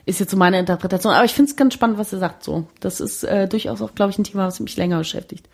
ist jetzt so meine Interpretation. Aber ich finde es ganz spannend, was er sagt so. Das ist äh, durchaus auch, glaube ich, ein Thema, was mich länger beschäftigt.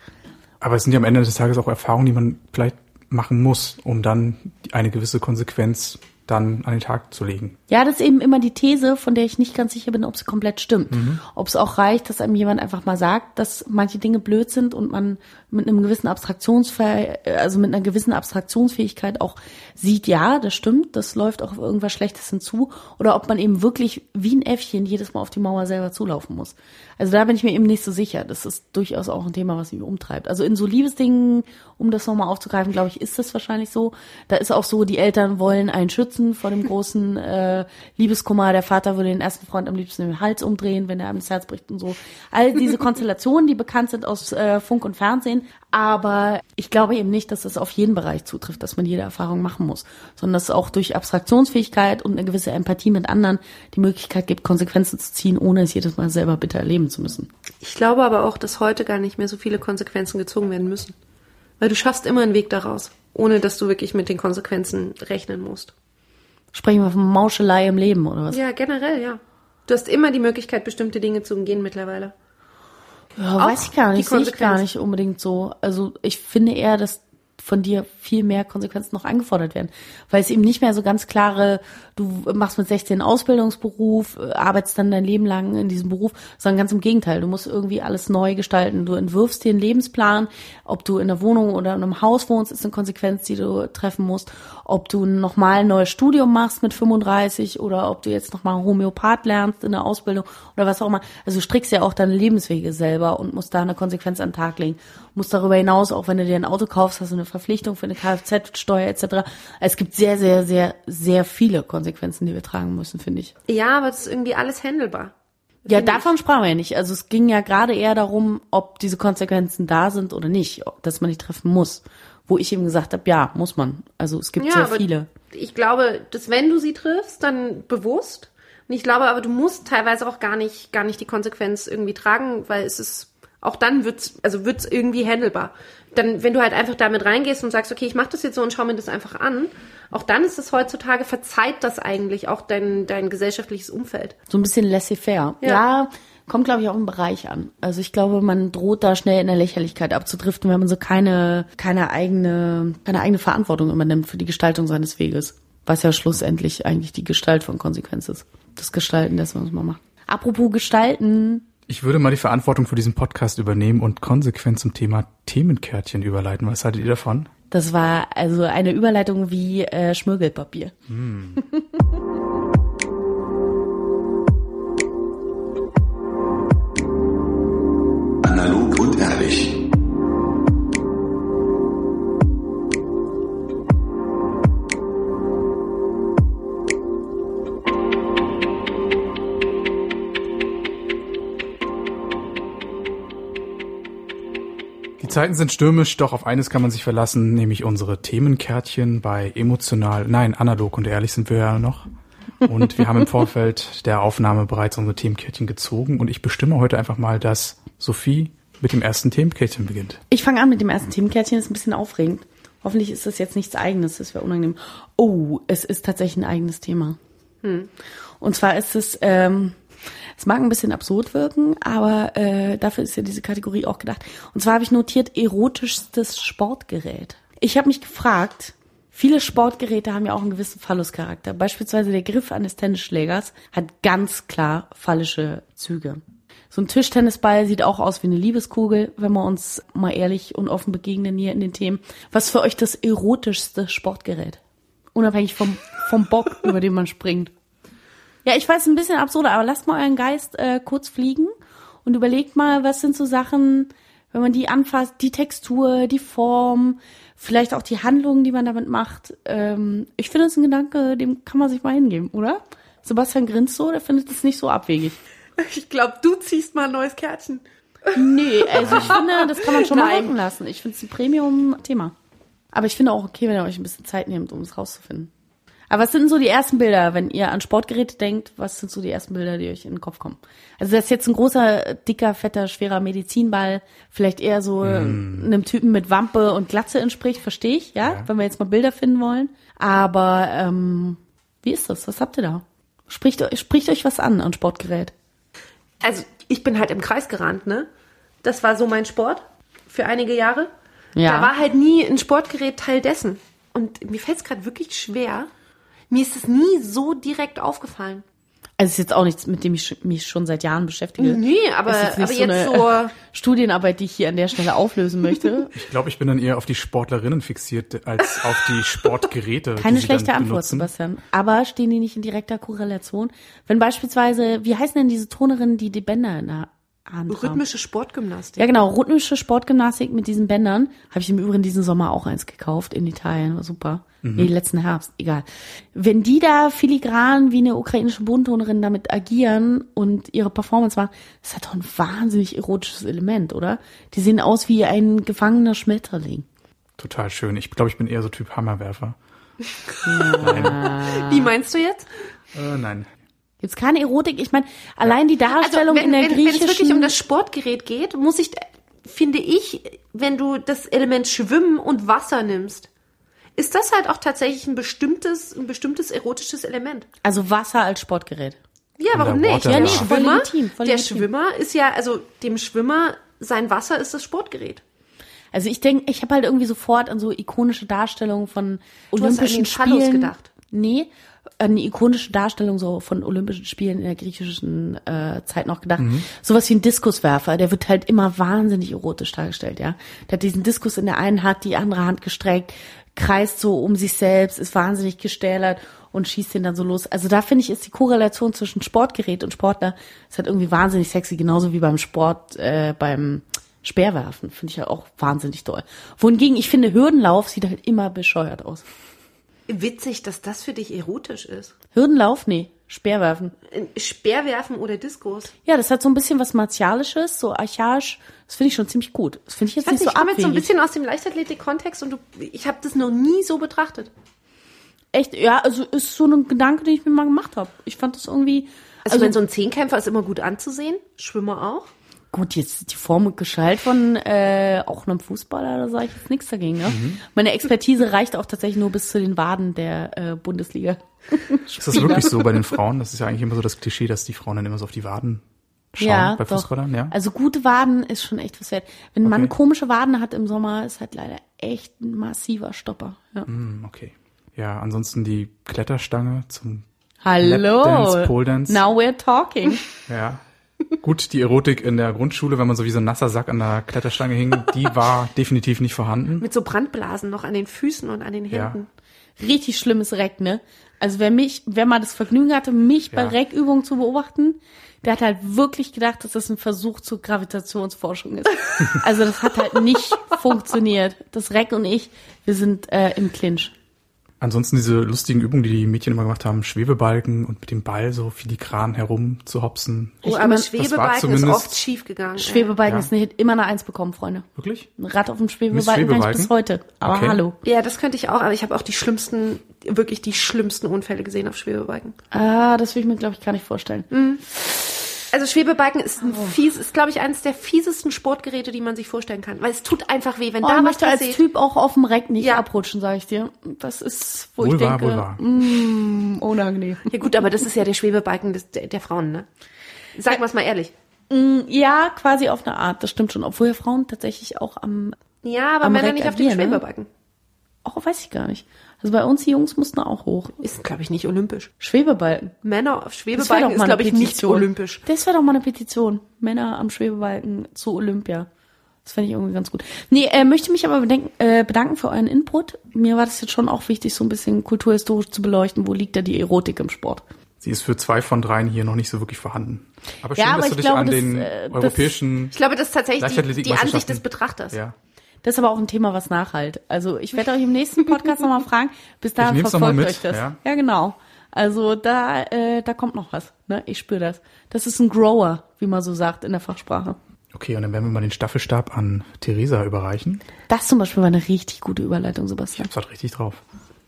Aber es sind ja am Ende des Tages auch Erfahrungen, die man vielleicht machen muss, um dann eine gewisse Konsequenz dann an den Tag zu legen. Ja, das ist eben immer die These, von der ich nicht ganz sicher bin, ob sie komplett stimmt. Ob es auch reicht, dass einem jemand einfach mal sagt, dass manche Dinge blöd sind und man mit einem gewissen Abstraktionsfäh also mit einer gewissen Abstraktionsfähigkeit auch sieht, ja, das stimmt, das läuft auch auf irgendwas Schlechtes hinzu. Oder ob man eben wirklich wie ein Äffchen jedes Mal auf die Mauer selber zulaufen muss. Also da bin ich mir eben nicht so sicher. Das ist durchaus auch ein Thema, was mich umtreibt. Also in so Liebesdingen, um das nochmal aufzugreifen, glaube ich, ist das wahrscheinlich so. Da ist auch so, die Eltern wollen einen schützen vor dem großen äh, Liebeskummer. Der Vater würde den ersten Freund am liebsten den Hals umdrehen, wenn er einem das Herz bricht und so. All diese Konstellationen, die bekannt sind aus äh, Funk und Fernsehen. Aber ich glaube eben nicht, dass das auf jeden Bereich zutrifft, dass man jede Erfahrung machen muss, sondern dass es auch durch Abstraktionsfähigkeit und eine gewisse Empathie mit anderen die Möglichkeit gibt, Konsequenzen zu ziehen, ohne es jedes Mal selber bitter erleben zu müssen. Ich glaube aber auch, dass heute gar nicht mehr so viele Konsequenzen gezogen werden müssen. Weil du schaffst immer einen Weg daraus, ohne dass du wirklich mit den Konsequenzen rechnen musst. Sprechen wir von Mauschelei im Leben oder was? Ja, generell, ja. Du hast immer die Möglichkeit, bestimmte Dinge zu umgehen mittlerweile. Ja, Auch weiß ich gar nicht, sehe ich gar nicht unbedingt so. Also ich finde eher, dass von dir viel mehr Konsequenzen noch eingefordert werden. Weil es eben nicht mehr so ganz klare, du machst mit 16 einen Ausbildungsberuf, äh, arbeitest dann dein Leben lang in diesem Beruf, sondern ganz im Gegenteil. Du musst irgendwie alles neu gestalten. Du entwirfst dir einen Lebensplan. Ob du in einer Wohnung oder in einem Haus wohnst, ist eine Konsequenz, die du treffen musst. Ob du nochmal ein neues Studium machst mit 35 oder ob du jetzt nochmal Homöopath lernst in der Ausbildung oder was auch immer. Also du strickst ja auch deine Lebenswege selber und musst da eine Konsequenz an den Tag legen. Musst darüber hinaus, auch wenn du dir ein Auto kaufst, hast du eine Verpflichtung für eine Kfz-Steuer etc. Es gibt sehr, sehr, sehr, sehr viele Konsequenzen, die wir tragen müssen, finde ich. Ja, aber das ist irgendwie alles handelbar. Ja, davon sprachen wir ja nicht. Also es ging ja gerade eher darum, ob diese Konsequenzen da sind oder nicht, dass man die treffen muss. Wo ich eben gesagt habe, ja, muss man. Also es gibt Ja, sehr viele. Ich glaube, dass wenn du sie triffst, dann bewusst. Und ich glaube aber, du musst teilweise auch gar nicht, gar nicht die Konsequenz irgendwie tragen, weil es ist, auch dann wird's, also wird's irgendwie handelbar. Dann, wenn du halt einfach damit reingehst und sagst, okay, ich mache das jetzt so und schau mir das einfach an, auch dann ist es heutzutage, verzeiht das eigentlich auch dein, dein gesellschaftliches Umfeld. So ein bisschen laissez-faire. Ja. Ja. kommt, glaube ich, auch im Bereich an. Also ich glaube, man droht da schnell in der Lächerlichkeit abzudriften, wenn man so keine, keine eigene, keine eigene Verantwortung übernimmt für die Gestaltung seines Weges. Was ja schlussendlich eigentlich die Gestalt von Konsequenz ist. Das Gestalten dessen, was man macht. Apropos Gestalten, Ich würde mal die Verantwortung für diesen Podcast übernehmen und konsequent zum Thema Themenkärtchen überleiten. Was haltet ihr davon? das war also eine Überleitung wie äh, Schmirgelpapier. Analog und ehrlich. Zeiten sind stürmisch, doch auf eines kann man sich verlassen, nämlich unsere Themenkärtchen bei emotional, nein, analog und ehrlich sind wir ja noch. Und wir haben im Vorfeld der Aufnahme bereits unsere Themenkärtchen gezogen und ich bestimme heute einfach mal, dass Sophie mit dem ersten Themenkärtchen beginnt. Ich fange an mit dem ersten Themenkärtchen, ist ein bisschen aufregend. Hoffentlich ist das jetzt nichts eigenes, das wäre unangenehm. Oh, es ist tatsächlich ein eigenes Thema. Und zwar ist es, ähm, es mag ein bisschen absurd wirken, aber äh, dafür ist ja diese Kategorie auch gedacht. Und zwar habe ich notiert erotischstes Sportgerät. Ich habe mich gefragt, viele Sportgeräte haben ja auch einen gewissen Phalluscharakter. Beispielsweise der Griff eines Tennisschlägers hat ganz klar phallische Züge. So ein Tischtennisball sieht auch aus wie eine Liebeskugel, wenn wir uns mal ehrlich und offen begegnen hier in den Themen. Was für euch das erotischste Sportgerät? Unabhängig vom, vom Bock, über den man springt. Ja, ich weiß, ein bisschen absurder, aber lasst mal euren Geist äh, kurz fliegen und überlegt mal, was sind so Sachen, wenn man die anfasst, die Textur, die Form, vielleicht auch die Handlungen, die man damit macht. Ähm, ich finde, das ist ein Gedanke, dem kann man sich mal hingeben, oder? Sebastian grinst so, der findet es nicht so abwegig. Ich glaube, du ziehst mal ein neues Kärtchen. Nee, also ich finde, das kann man schon mal Nein. wirken lassen. Ich finde es ein Premium-Thema. Aber ich finde auch okay, wenn ihr euch ein bisschen Zeit nehmt, um es rauszufinden. Aber was sind denn so die ersten Bilder, wenn ihr an Sportgeräte denkt? Was sind so die ersten Bilder, die euch in den Kopf kommen? Also das ist jetzt ein großer, dicker, fetter, schwerer Medizinball, vielleicht eher so einem Typen mit Wampe und Glatze entspricht, verstehe ich, ja? Ja. Wenn wir jetzt mal Bilder finden wollen. Aber ähm, wie ist das? Was habt ihr da? Spricht, euch- spricht euch was an an Sportgerät? Also, ich bin halt im Kreis gerannt, ne? Das war so mein Sport für einige Jahre. Ja. Da war halt nie ein Sportgerät Teil dessen. Und mir fällt es gerade wirklich schwer. Mir ist es nie so direkt aufgefallen. Also es ist jetzt auch nichts, mit dem ich mich schon seit Jahren beschäftige. Nee, aber, ist aber nicht jetzt so so. eine Studienarbeit, die ich hier an der Stelle auflösen möchte. Ich glaube, ich bin dann eher auf die Sportlerinnen fixiert als auf die Sportgeräte. Keine die sie schlechte dann Antwort, benutzen. Sebastian. Aber stehen die nicht in direkter Korrelation? Wenn beispielsweise, wie heißen denn diese Turnerinnen, die die Bänder in der Haben? Rhythmische Sportgymnastik. Ja, genau, rhythmische Sportgymnastik mit diesen Bändern. Habe ich im Übrigen diesen Sommer auch eins gekauft in Italien. War super. Nee, letzten Herbst, egal. Wenn die da filigran wie eine ukrainische Bodenturnerin damit agieren und ihre Performance machen, das hat doch ein wahnsinnig erotisches Element, oder? Die sehen aus wie ein gefangener Schmetterling. Total schön. Ich glaube, ich bin eher so Typ Hammerwerfer. Wie meinst du jetzt? Äh, nein. Gibt's keine Erotik? Ich meine, allein die Darstellung Also, wenn, in der wenn, wenn es griechischen... wirklich um das Sportgerät geht, muss ich, finde ich, wenn du das Element Schwimmen und Wasser nimmst, ist das halt auch tatsächlich ein bestimmtes, ein bestimmtes erotisches Element. also Wasser als Sportgerät. Ja, warum nicht? Ja, nee, voll Schwimmer, legitim, voll der legitim. Schwimmer ist ja, also dem Schwimmer, sein Wasser ist das Sportgerät. Also ich denke, ich habe halt irgendwie sofort an so ikonische Darstellungen von Du hast an Olympischen den Spielen. gedacht. Nee, an die ikonische Darstellung so von Olympischen Spielen in der griechischen äh, Zeit noch gedacht. Sowas wie ein Diskuswerfer, der wird halt immer wahnsinnig erotisch dargestellt, ja. Der hat diesen Diskus in der einen Hand, die andere Hand gestreckt, kreist so um sich selbst, ist wahnsinnig gestählert und schießt den dann so los. Also da finde ich, ist die Korrelation zwischen Sportgerät und Sportler ist halt irgendwie wahnsinnig sexy, genauso wie beim Sport, äh, beim Speerwerfen, finde ich ja auch wahnsinnig toll. Wohingegen ich finde, Hürdenlauf sieht halt immer bescheuert aus. Witzig, dass das für dich erotisch ist. Hürdenlauf? Nee, Speerwerfen. Speerwerfen oder Diskurs. Ja, das hat so ein bisschen was Martialisches, so archaisch. Das finde ich schon ziemlich gut. Das finde ich jetzt Ich nicht nicht, so ich komme jetzt so ein bisschen aus dem Leichtathletik-Kontext und du, ich habe das noch nie so betrachtet. Echt, ja, also ist so ein Gedanke, den ich mir mal gemacht habe. Ich fand das irgendwie. Also, ich meine, so ein Zehnkämpfer ist immer gut anzusehen, Schwimmer auch. Gut, jetzt die Form und Gestalt von äh, auch einem Fußballer, da sage ich jetzt nichts dagegen. Ne? Mhm. Meine Expertise reicht auch tatsächlich nur bis zu den Waden der äh, Bundesliga. Ist das wirklich so bei den Frauen? Das ist ja eigentlich immer so das Klischee, dass die Frauen dann immer so auf die Waden schauen ja, bei doch. Fußballern, ja? Also gute Waden ist schon echt was wert. Wenn man Okay. komische Waden hat im Sommer, ist halt leider echt ein massiver Stopper. Ja. Hm, okay. Ja, ansonsten die Kletterstange zum Hallo. Lapdance, Pole Dance. Now we're talking. Ja. Gut, die Erotik in der Grundschule, wenn man so wie so ein nasser Sack an der Kletterstange hing, die war definitiv nicht vorhanden. Mit so Brandblasen noch an den Füßen und an den Ja. Händen. Richtig schlimmes Reck, ne? Also wer mich, wer mal das Vergnügen hatte, mich bei Ja. Reckübungen zu beobachten, der hat halt wirklich gedacht, dass das ein Versuch zur Gravitationsforschung ist. Also das hat halt nicht funktioniert. Das Reck und ich, wir sind äh, im Clinch. Ansonsten diese lustigen Übungen, die die Mädchen immer gemacht haben, Schwebebalken und mit dem Ball so filigran herum zu hopsen. Oh, aber immer- Schwebebalken ist oft schief gegangen. Schwebebalken Ja. ist Hit, immer eine Eins bekommen, Freunde. Wirklich? Ein Rad auf dem Schwebebalken, Mit kann ich Schwebebalken? bis heute. Aber Okay. hallo. Ja, das könnte ich auch, aber ich habe auch die schlimmsten, wirklich die schlimmsten Unfälle gesehen auf Schwebebalken. Ah, das will ich mir, glaube ich, gar nicht vorstellen. Also Schwebebalken ist Oh. ein fies, ist glaube ich eines der fiesesten Sportgeräte, die man sich vorstellen kann, weil es tut einfach weh, wenn Oh, da was möchte als passiert. Typ auch auf dem Reck nicht Ja. abrutschen, sage ich dir. Das ist, wo Wohl ich wahr, denke, wohl wahr. mm, unangenehm. Ja gut, aber das ist ja der Schwebebalken des, der, der Frauen, ne? Sagen wir es mal ehrlich. Ja, quasi auf eine Art, das stimmt schon. Obwohl ja Frauen tatsächlich auch am, Ja, aber Am Männer Reck nicht auf dem agieren, ne? Schwebebalken. auch weiß ich gar nicht. Also bei uns die Jungs mussten auch hoch. Ist, glaube ich, nicht olympisch. Schwebebalken. Männer auf Das Schwebebalken doch ist, glaube ich, nicht olympisch. Das wäre doch mal eine Petition. Männer am Schwebebalken zu Olympia. Das fände ich irgendwie ganz gut. Nee, äh, möchte mich aber bedenken, äh, bedanken für euren Input. Mir war das jetzt schon auch wichtig, so ein bisschen kulturhistorisch zu beleuchten. Wo liegt da die Erotik im Sport? Sie ist für zwei von dreien hier noch nicht so wirklich vorhanden. Aber Ja, schön, aber dass du ich dich glaube, an das, den äh, das- europäischen Ich glaube, das ist tatsächlich die, die Ansicht des Betrachters. Ja. Das ist aber auch ein Thema, was nachhalt. Also ich werde euch im nächsten Podcast nochmal fragen. Bis dahin verfolgt mit, euch das. ja. Ja, genau. Also da, äh, da kommt noch was. Ne? Ich spüre das. Das ist ein Grower, wie man so sagt in der Fachsprache. Okay, und dann werden wir mal den Staffelstab an Theresa überreichen. Das zum Beispiel war eine richtig gute Überleitung, Sebastian. Das hat richtig drauf.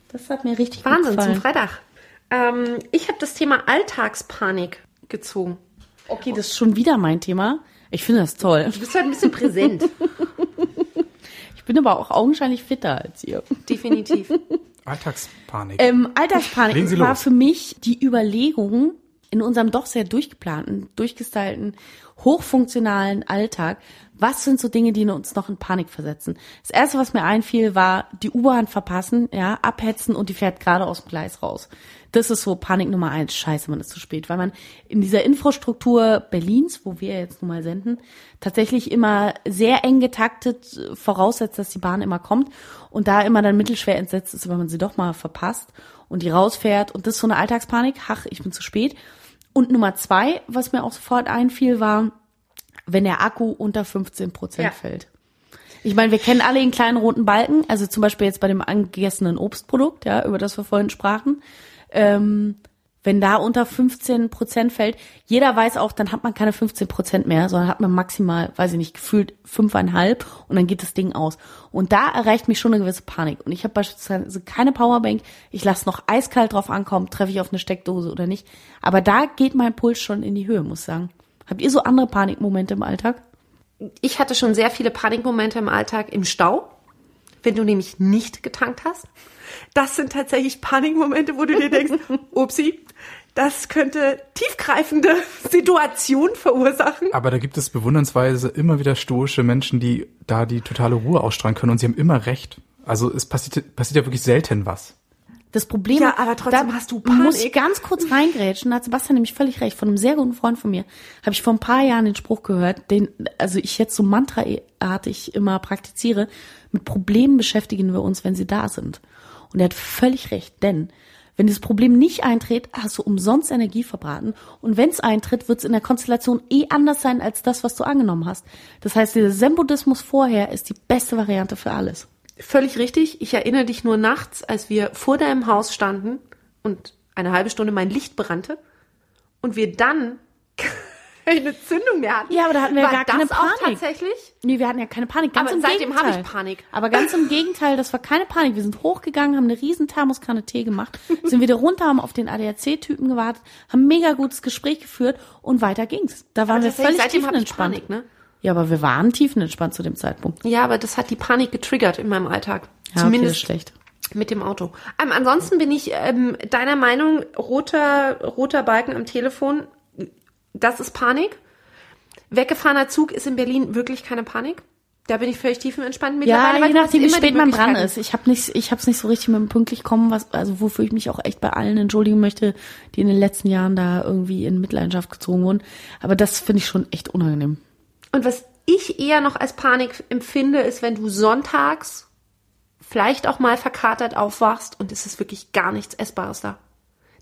Das hat mir richtig gut Wahnsinn, gefallen. zum Freitag. Ähm, ich habe das Thema Alltagspanik gezogen. Okay, das ist schon wieder mein Thema. Ich finde das toll. Du bist halt ein bisschen präsent. Ich bin aber auch augenscheinlich fitter als ihr. Definitiv. Alltagspanik. Ähm, Alltagspanik war los. für mich die Überlegung, in unserem doch sehr durchgeplanten, durchgestylten, hochfunktionalen Alltag, was sind so Dinge, die uns noch in Panik versetzen? Das erste, was mir einfiel, war die U-Bahn verpassen, ja, abhetzen und die fährt gerade aus dem Gleis raus. Das ist so Panik Nummer eins. Scheiße, man ist zu spät, weil man in dieser Infrastruktur Berlins, wo wir jetzt nun mal senden, tatsächlich immer sehr eng getaktet äh, voraussetzt, dass die Bahn immer kommt und da immer dann mittelschwer entsetzt ist, wenn man sie doch mal verpasst und die rausfährt und das ist so eine Alltagspanik. Ach, ich bin zu spät. Und Nummer zwei, was mir auch sofort einfiel, war, wenn der Akku unter 15 Prozent Ja. fällt. Ich meine, wir kennen alle den kleinen roten Balken, also zum Beispiel jetzt bei dem angegessenen Obstprodukt, ja, über das wir vorhin sprachen. Ähm, wenn da unter 15 Prozent fällt, jeder weiß auch, dann hat man keine 15 Prozent mehr, sondern hat man maximal, weiß ich nicht, gefühlt fünfeinhalb und dann geht das Ding aus. Und da erreicht mich schon eine gewisse Panik. Und ich habe beispielsweise keine Powerbank, ich lasse noch eiskalt drauf ankommen, treffe ich auf eine Steckdose oder nicht. Aber da geht mein Puls schon in die Höhe, muss ich sagen. Habt ihr so andere Panikmomente im Alltag? Ich hatte schon sehr viele Panikmomente im Alltag im Stau, wenn du nämlich nicht getankt hast. Das sind tatsächlich Panikmomente, wo du dir denkst, upsi, das könnte tiefgreifende Situationen verursachen. Aber da gibt es bewundernsweise immer wieder stoische Menschen, die da die totale Ruhe ausstrahlen können und sie haben immer recht. Also es passiert, passiert ja wirklich selten was. Das Problem, Ja, aber trotzdem da hast du Panik. muss ich ganz kurz reingrätschen, da hat Sebastian nämlich völlig recht. Von einem sehr guten Freund von mir habe ich vor ein paar Jahren den Spruch gehört, den also ich jetzt so mantraartig immer praktiziere. Mit Problemen beschäftigen wir uns, wenn sie da sind. Und er hat völlig recht, denn wenn dieses Problem nicht eintritt, hast du umsonst Energie verbraten. Und wenn es eintritt, wird es in der Konstellation eh anders sein als das, was du angenommen hast. Das heißt, dieser Zen-Buddhismus vorher ist die beste Variante für alles. Völlig richtig. Ich erinnere dich nur nachts, als wir vor deinem Haus standen und eine halbe Stunde mein Licht brannte und wir dann keine Zündung mehr hatten. Ja, aber da hatten wir war gar keine das auch Panik. tatsächlich? Nee, wir hatten ja keine Panik. Ganz Aber im seitdem habe ich Panik. Aber ganz im Gegenteil, das war keine Panik. Wir sind hochgegangen, haben eine riesen Thermoskanne Tee gemacht, sind wieder runter, haben auf den ADAC-Typen gewartet, haben ein mega gutes Gespräch geführt und weiter ging's. Da waren wir Tatsächlich, völlig tiefenentspannt. Panik, ne? Ja, aber wir waren tiefenentspannt zu dem Zeitpunkt. Ja, aber das hat die Panik getriggert in meinem Alltag. Ja, okay, Zumindest ist schlecht. mit dem Auto. Ähm, ansonsten bin ich ähm, deiner Meinung, roter, roter Balken am Telefon, das ist Panik. Weggefahrener Zug ist in Berlin wirklich keine Panik. Da bin ich völlig tiefenentspannt. Ja, Mittlerweile, weil je nachdem, wie spät man dran ist. Ich habe nicht, ich hab's nicht so richtig mit dem pünktlich kommen, was, also wofür ich mich auch echt bei allen entschuldigen möchte, die in den letzten Jahren da irgendwie in Mitleidenschaft gezogen wurden. Aber das finde ich schon echt unangenehm. Und was ich eher noch als Panik empfinde, ist, wenn du sonntags vielleicht auch mal verkatert aufwachst und es ist wirklich gar nichts Essbares da.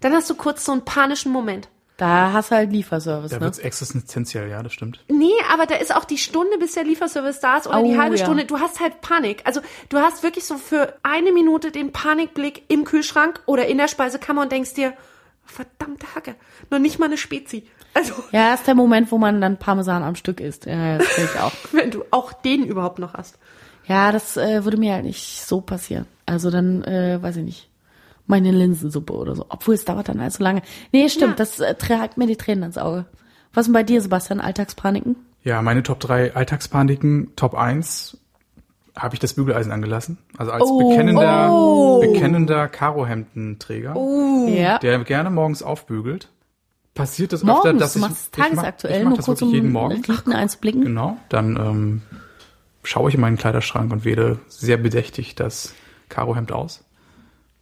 Dann hast du kurz so einen panischen Moment. Da hast du halt Lieferservice, Da ne? wird's existenziell, ja, das stimmt. Nee, aber da ist auch die Stunde, bis der Lieferservice da ist oder die Oh, halbe ja. Stunde. Du hast halt Panik. Also du hast wirklich so für eine Minute den Panikblick im Kühlschrank oder in der Speisekammer und denkst dir, verdammte Hacke, noch nicht mal eine Spezi. Also Ja, ist der Moment, wo man dann Parmesan am Stück isst. Ja, das finde ich auch. wenn du auch den überhaupt noch hast. Ja, das äh, würde mir halt nicht so passieren. Also dann, äh, weiß ich nicht, meine Linsensuppe oder so. Obwohl es dauert dann also lange. Nee, stimmt, Ja. das äh, trägt mir die Tränen ins Auge. Was denn bei dir, Sebastian? Alltagspaniken? Ja, meine Top 3 Alltagspaniken, Top 1 habe ich das Bügeleisen angelassen. Also als Oh. bekennender, Oh. bekennender Karohemdenträger, Ja. der gerne morgens aufbügelt. Passiert es Morgens, öfter, dass du ich, machst ich mach, tagesaktuell, ich mach nur das kurz wirklich um jeden Morgen. Riechen einzublicken. Genau, dann ähm, schaue ich in meinen Kleiderschrank und wähle sehr bedächtig das Karohemd aus.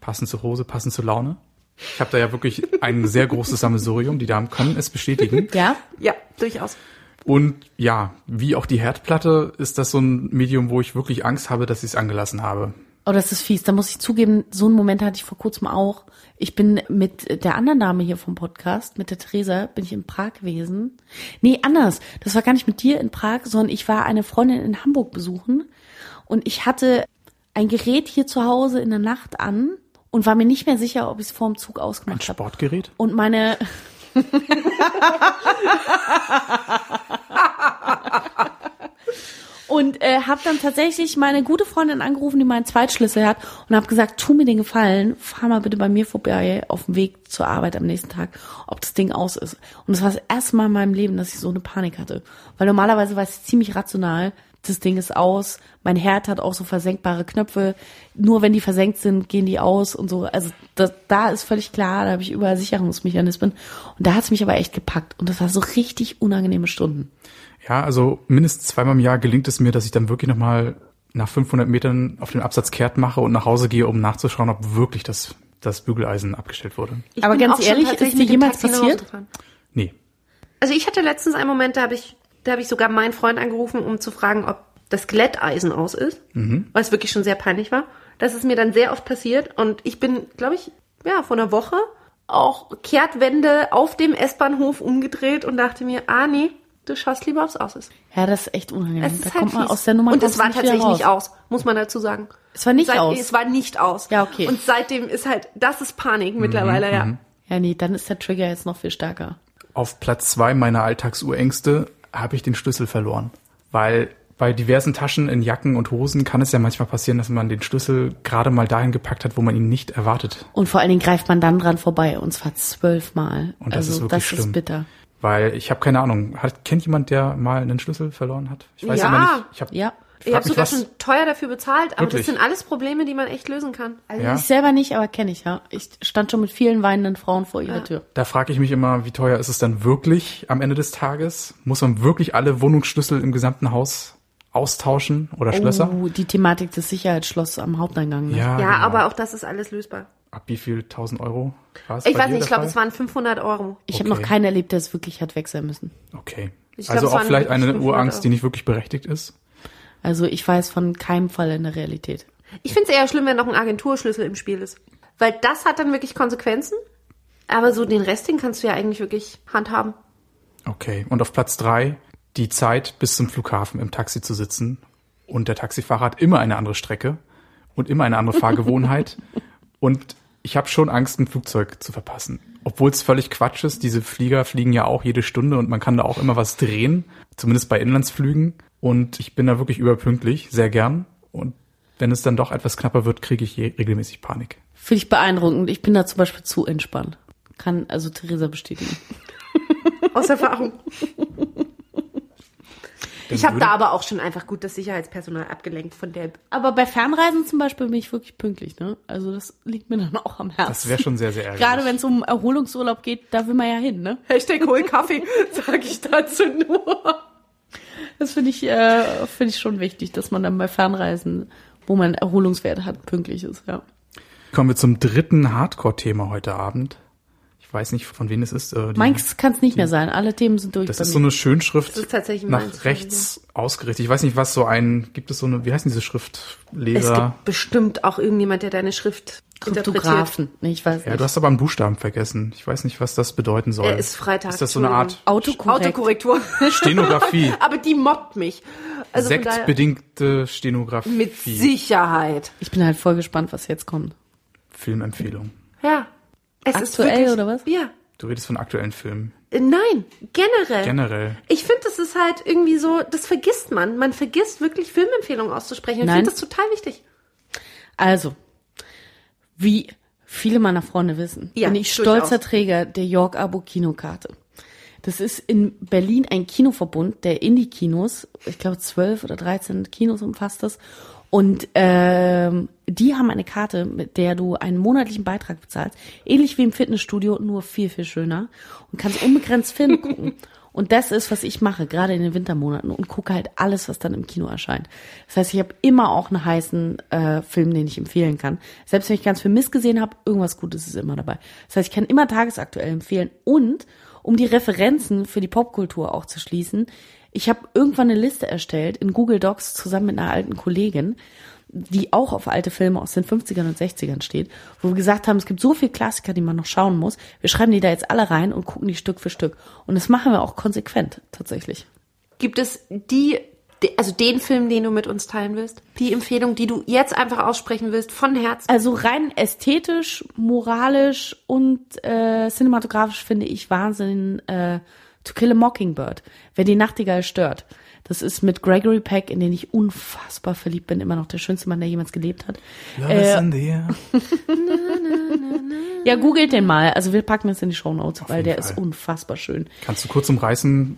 Passend zur Hose, passend zur Laune. Ich habe da ja wirklich ein sehr großes Sammelsurium. Die Damen können es bestätigen. Ja? Ja, durchaus. Und ja, wie auch die Herdplatte ist das so ein Medium, wo ich wirklich Angst habe, dass ich es angelassen habe. Oh, das ist fies. Da muss ich zugeben, so einen Moment hatte ich vor kurzem auch. Ich bin mit der anderen Dame hier vom Podcast, mit der Theresa, bin ich in Prag gewesen. Nee, anders. Das war gar nicht mit dir in Prag, sondern ich war eine Freundin in Hamburg besuchen und ich hatte ein Gerät hier zu Hause in der Nacht an und war mir nicht mehr sicher, ob ich es vor dem Zug Ein ausgemacht habe. Sportgerät? Und meine Und äh, habe dann tatsächlich meine gute Freundin angerufen, die meinen Zweitschlüssel hat und habe gesagt, tu mir den Gefallen, fahr mal bitte bei mir vorbei auf dem Weg zur Arbeit am nächsten Tag, ob das Ding aus ist. Und das war das erste Mal in meinem Leben, dass ich so eine Panik hatte. Weil normalerweise war es ziemlich rational, das Ding ist aus, mein Herd hat auch so versenkbare Knöpfe, nur wenn die versenkt sind, gehen die aus und so. Also das, da ist völlig klar, da habe ich überall Sicherungsmechanismen. Und da hat's mich aber echt gepackt. Und das war so richtig unangenehme Stunden. Ja, also mindestens zweimal im Jahr gelingt es mir, dass ich dann wirklich nochmal nach 500 Metern auf den Absatz kehrt mache und nach Hause gehe, um nachzuschauen, ob wirklich das, das Bügeleisen abgestellt wurde. Ich Aber ganz ehrlich, ist dir jemals passiert? Nee. Also ich hatte letztens einen Moment, da habe ich, da habe ich sogar meinen Freund angerufen, um zu fragen, ob das Glätteisen aus ist, weil es wirklich schon sehr peinlich war. Das ist mir dann sehr oft passiert und ich bin, glaube ich, ja, vor einer Woche auch Kehrtwende auf dem S-Bahnhof umgedreht und dachte mir, ah nee, du schaust lieber, ob's aus ist. Ja, das ist echt unangenehm. Es ist da halt kommt man fies. aus der Nummer Und es kommst war tatsächlich nicht aus, muss man dazu sagen. Es war nicht Seit, aus. Es war nicht aus. Ja, okay. Und seitdem ist halt, das ist Panik mittlerweile, ja. Ja, nee, dann ist der Trigger jetzt noch viel stärker. Auf Platz zwei meiner Alltagsurängste habe ich den Schlüssel verloren. Weil bei diversen Taschen in Jacken und Hosen kann es ja manchmal passieren, dass man den Schlüssel gerade mal dahin gepackt hat, wo man ihn nicht erwartet. Und vor allen Dingen greift man dann dran vorbei, und zwar zwölfmal. Und das also ist wirklich das schlimm. ist bitter. Weil ich habe keine Ahnung. Hat, kennt jemand, der mal einen Schlüssel verloren hat? Ich weiß Ja. aber nicht. Ich habe Ja. Ich habe mich, sogar was- schon teuer dafür bezahlt, aber Wirklich? das sind alles Probleme, die man echt lösen kann. Also Ja. ich selber nicht, aber kenne ich ja. Ich stand schon mit vielen weinenden Frauen vor ihrer Tür. Da frage ich mich immer, wie teuer ist es dann wirklich am Ende des Tages? Muss man wirklich alle Wohnungsschlüssel im gesamten Haus austauschen oder Schlösser? Oh, die Thematik des Sicherheitsschlosses am Haupteingang. Ne? Ja, Ja, genau. aber auch das ist alles lösbar. ab wie viel 1000 Euro war es Ich weiß nicht, ich glaube, es waren 500 Euro. Ich habe Okay. noch keinen erlebt, der es wirklich hat weg sein müssen. Okay. Ich glaub, also es auch vielleicht eine 500 Urangst, die nicht wirklich berechtigt ist. Also ich weiß von keinem Fall in der Realität. Ich finde es eher schlimm, wenn noch ein Agenturschlüssel im Spiel ist. Weil das hat dann wirklich Konsequenzen. Aber so den Rest, den kannst du ja eigentlich wirklich handhaben. Okay. Und auf Platz drei die Zeit bis zum Flughafen im Taxi zu sitzen. Und der Taxifahrer hat immer eine andere Strecke und immer eine andere Fahrgewohnheit. und ich habe schon Angst, ein Flugzeug zu verpassen. Obwohl es völlig Quatsch ist. Diese Flieger fliegen ja auch jede Stunde und man kann da auch immer was drehen. Zumindest bei Inlandsflügen. Und ich bin da wirklich überpünktlich, sehr gern. Und wenn es dann doch etwas knapper wird, kriege ich regelmäßig Panik. Finde ich beeindruckend. Ich bin da zum Beispiel zu entspannt. Kann also Theresa bestätigen. Aus Erfahrung. Ich habe da aber auch schon einfach gut das Sicherheitspersonal abgelenkt von der. Aber bei Fernreisen zum Beispiel bin ich wirklich pünktlich. Ne? Also das liegt mir dann auch am Herzen. Das wäre schon sehr, sehr ärgerlich. Gerade wenn es um Erholungsurlaub geht, da will man ja hin. Ne? Hashtag hol Kaffee, sage ich dazu nur. Das finde ich, äh, finde ich schon wichtig, dass man dann bei Fernreisen, wo man Erholungswerte hat, pünktlich ist. Ja. Kommen wir zum dritten Hardcore-Thema heute Abend. Ich weiß nicht, von wem es ist. Äh, die- Meins kann es nicht mehr sein. Alle Themen sind durch Das bei ist mir. so eine Schönschrift Das ist tatsächlich nach rechts ausgerichtet. Ich weiß nicht, was so ein, gibt es so eine, wie heißen diese Es Schriftleser? gibt bestimmt auch irgendjemand, der deine Schrift. Kryptografen. Ich weiß Ja, nicht. du hast aber einen Buchstaben vergessen. Ich weiß nicht, was das bedeuten soll. Er ist Freitag. Ist das so eine Art Autokorrekt. Autokorrektur. Stenografie? aber die mobbt mich. Also Sektbedingte Stenografie. mit Sicherheit. Ich bin halt voll gespannt, was jetzt kommt. Filmempfehlung. Ja. Es Aktuell oder was? Ja. Du redest von aktuellen Filmen. Äh, Nein, generell. Generell. Ich finde, das ist halt irgendwie so, das vergisst man. Man vergisst wirklich Filmempfehlungen auszusprechen. Ich finde das total wichtig. Also, wie viele meiner Freunde wissen, Ja, bin ich durchaus. stolzer Träger der York Abo Kinokarte. Das ist in Berlin ein Kinoverbund, der Indie-Kinos, ich glaube zwölf oder 13 Kinos umfasst das. Und ähm, die haben eine Karte, mit der du einen monatlichen Beitrag bezahlst, ähnlich wie im Fitnessstudio, nur viel, viel schöner und kannst unbegrenzt Filme gucken. Und das ist, was ich mache, gerade in den Wintermonaten und gucke halt alles, was dann im Kino erscheint. Das heißt, ich habe immer auch einen heißen äh, Film, den ich empfehlen kann. Selbst wenn ich ganz viel Mist gesehen habe, irgendwas Gutes ist immer dabei. Das heißt, ich kann immer tagesaktuell empfehlen. Und um die Referenzen für die Popkultur auch zu schließen, ich habe irgendwann eine Liste erstellt in Google Docs zusammen mit einer alten Kollegin, die auch auf alte Filme aus den 50ern und 60ern steht, wo wir gesagt haben, es gibt so viele Klassiker, die man noch schauen muss. Wir schreiben die da jetzt alle rein und gucken die Stück für Stück. Und das machen wir auch konsequent, tatsächlich. Gibt es die, also den Film, den du mit uns teilen willst? Die Empfehlung, die du jetzt einfach aussprechen willst, von Herzen? Also rein ästhetisch, moralisch und äh, cinematografisch finde ich Wahnsinn äh, To Kill a Mockingbird. Wer die Nachtigall stört. Das ist mit Gregory Peck, in den ich unfassbar verliebt bin, immer noch der schönste Mann, der jemals gelebt hat. Love is in the air. Ja, googelt den mal. Also wir packen das in die Show Notes, weil jeden der Fall. ist unfassbar schön. Kannst du kurz umreißen,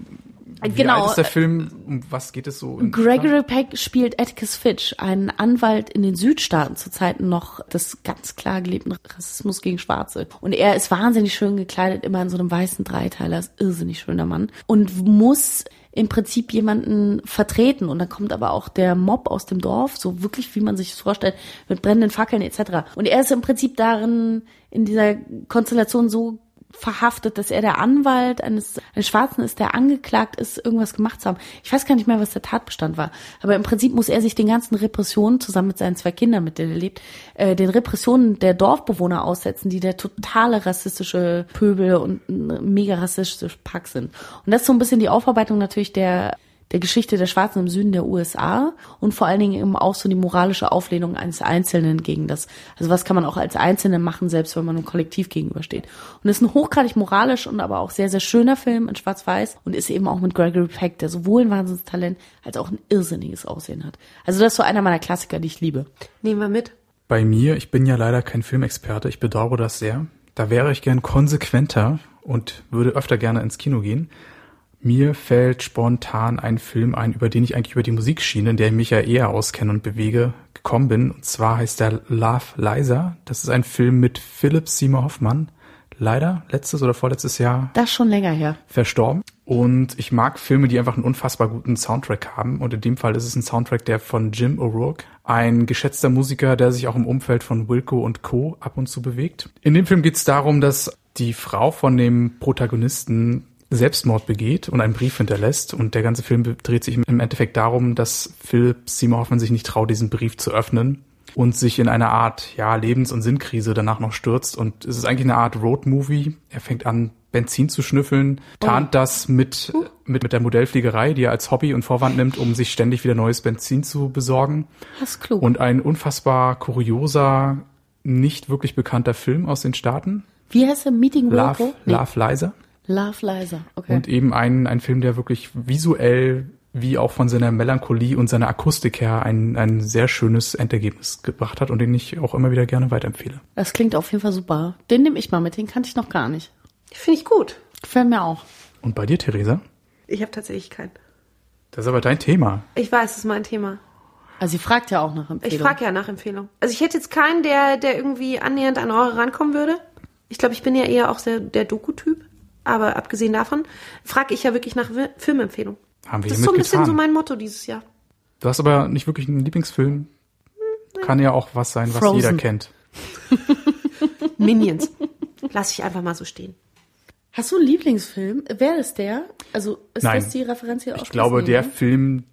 wie Genau. ist der Film? Um was geht es so? Gregory Peck spielt Atticus Fitch, einen Anwalt in den Südstaaten zu Zeiten noch des ganz klar gelebten Rassismus gegen Schwarze. Und er ist wahnsinnig schön gekleidet, immer in so einem weißen Dreiteiler, ist irrsinnig schöner Mann. Und muss im Prinzip jemanden vertreten. Und dann kommt aber auch der Mob aus dem Dorf, so wirklich, wie man sich das vorstellt, mit brennenden Fackeln etc. Und er ist im Prinzip darin, in dieser Konstellation so verhaftet, dass er der Anwalt eines, eines Schwarzen ist, der angeklagt ist, irgendwas gemacht zu haben. Ich weiß gar nicht mehr, was der Tatbestand war. Aber im Prinzip muss er sich den ganzen Repressionen zusammen mit seinen zwei Kindern, mit denen er lebt, äh, den Repressionen der Dorfbewohner aussetzen, die der totale rassistische Pöbel und mega rassistische Pack sind. Und das ist so ein bisschen die Aufarbeitung natürlich der der Geschichte der Schwarzen im Süden der USA und vor allen Dingen eben auch so die moralische Auflehnung eines Einzelnen gegen das. Also was kann man auch als Einzelne machen, selbst wenn man einem Kollektiv gegenübersteht. Und es ist ein hochgradig moralisch und aber auch sehr, sehr schöner Film in Schwarz-Weiß und ist eben auch mit Gregory Peck, der sowohl ein Wahnsinnstalent als auch ein irrsinniges Aussehen hat. Also das ist so einer meiner Klassiker, die ich liebe. Nehmen wir mit. Bei mir, ich bin ja leider kein Filmexperte, ich bedauere das sehr. Da wäre ich gern konsequenter und würde öfter gerne ins Kino gehen. Mir fällt spontan ein Film ein, über den ich eigentlich über die Musikschiene, in der ich mich ja eher auskenne und bewege, gekommen bin. Und zwar heißt der Love Liza. Das ist ein Film mit Philip Seymour Hoffmann. Leider letztes oder vorletztes Jahr Das schon länger her. verstorben. Und ich mag Filme, die einfach einen unfassbar guten Soundtrack haben. Und in dem Fall ist es ein Soundtrack, der von Jim O'Rourke, ein geschätzter Musiker, der sich auch im Umfeld von Wilco und Co. ab und zu bewegt. In dem Film geht es darum, dass die Frau von dem Protagonisten Selbstmord begeht und einen Brief hinterlässt. Und der ganze Film dreht sich im Endeffekt darum, dass Philip Seymour Hoffman sich nicht traut, diesen Brief zu öffnen und sich in eine Art ja, Lebens- und Sinnkrise danach noch stürzt. Und es ist eigentlich eine Art Roadmovie. Er fängt an, Benzin zu schnüffeln, tarnt das mit, mit, mit der Modellfliegerei, die er als Hobby und Vorwand nimmt, um sich ständig wieder neues Benzin zu besorgen. Das ist klug. Und ein unfassbar kurioser, nicht wirklich bekannter Film aus den Staaten. Wie heißt der? Meeting Love, Wilco? Love Liza. Love Liza. Okay. Und eben ein, ein Film, der wirklich visuell wie auch von seiner Melancholie und seiner Akustik her ein, ein sehr schönes Endergebnis gebracht hat und den ich auch immer wieder gerne weiterempfehle. das klingt auf jeden Fall super. Den nehme ich mal mit, den kannte ich noch gar nicht. Finde ich gut. Gefällt mir auch. Und bei dir, Theresa? Ich habe tatsächlich keinen. Das ist aber dein Thema. Ich weiß, das ist mein Thema. Also sie fragt ja auch nach Empfehlung. Ich frage ja nach Empfehlung. Also ich hätte jetzt keinen, der, der irgendwie annähernd an eure rankommen würde. Ich glaube, ich bin ja eher auch sehr der Doku-Typ. Aber abgesehen davon frage ich ja wirklich nach Wi- Filmempfehlung. Haben wir Das ist so ein bisschen getan. so mein Motto dieses Jahr. du hast aber nicht wirklich einen Lieblingsfilm. Kann ja auch was sein, was Frozen. jeder kennt. Minions. Lass ich einfach mal so stehen. Hast du einen Lieblingsfilm? Wer ist der? Also ist Nein. das die Referenz hier Ich glaube, der ne? Film,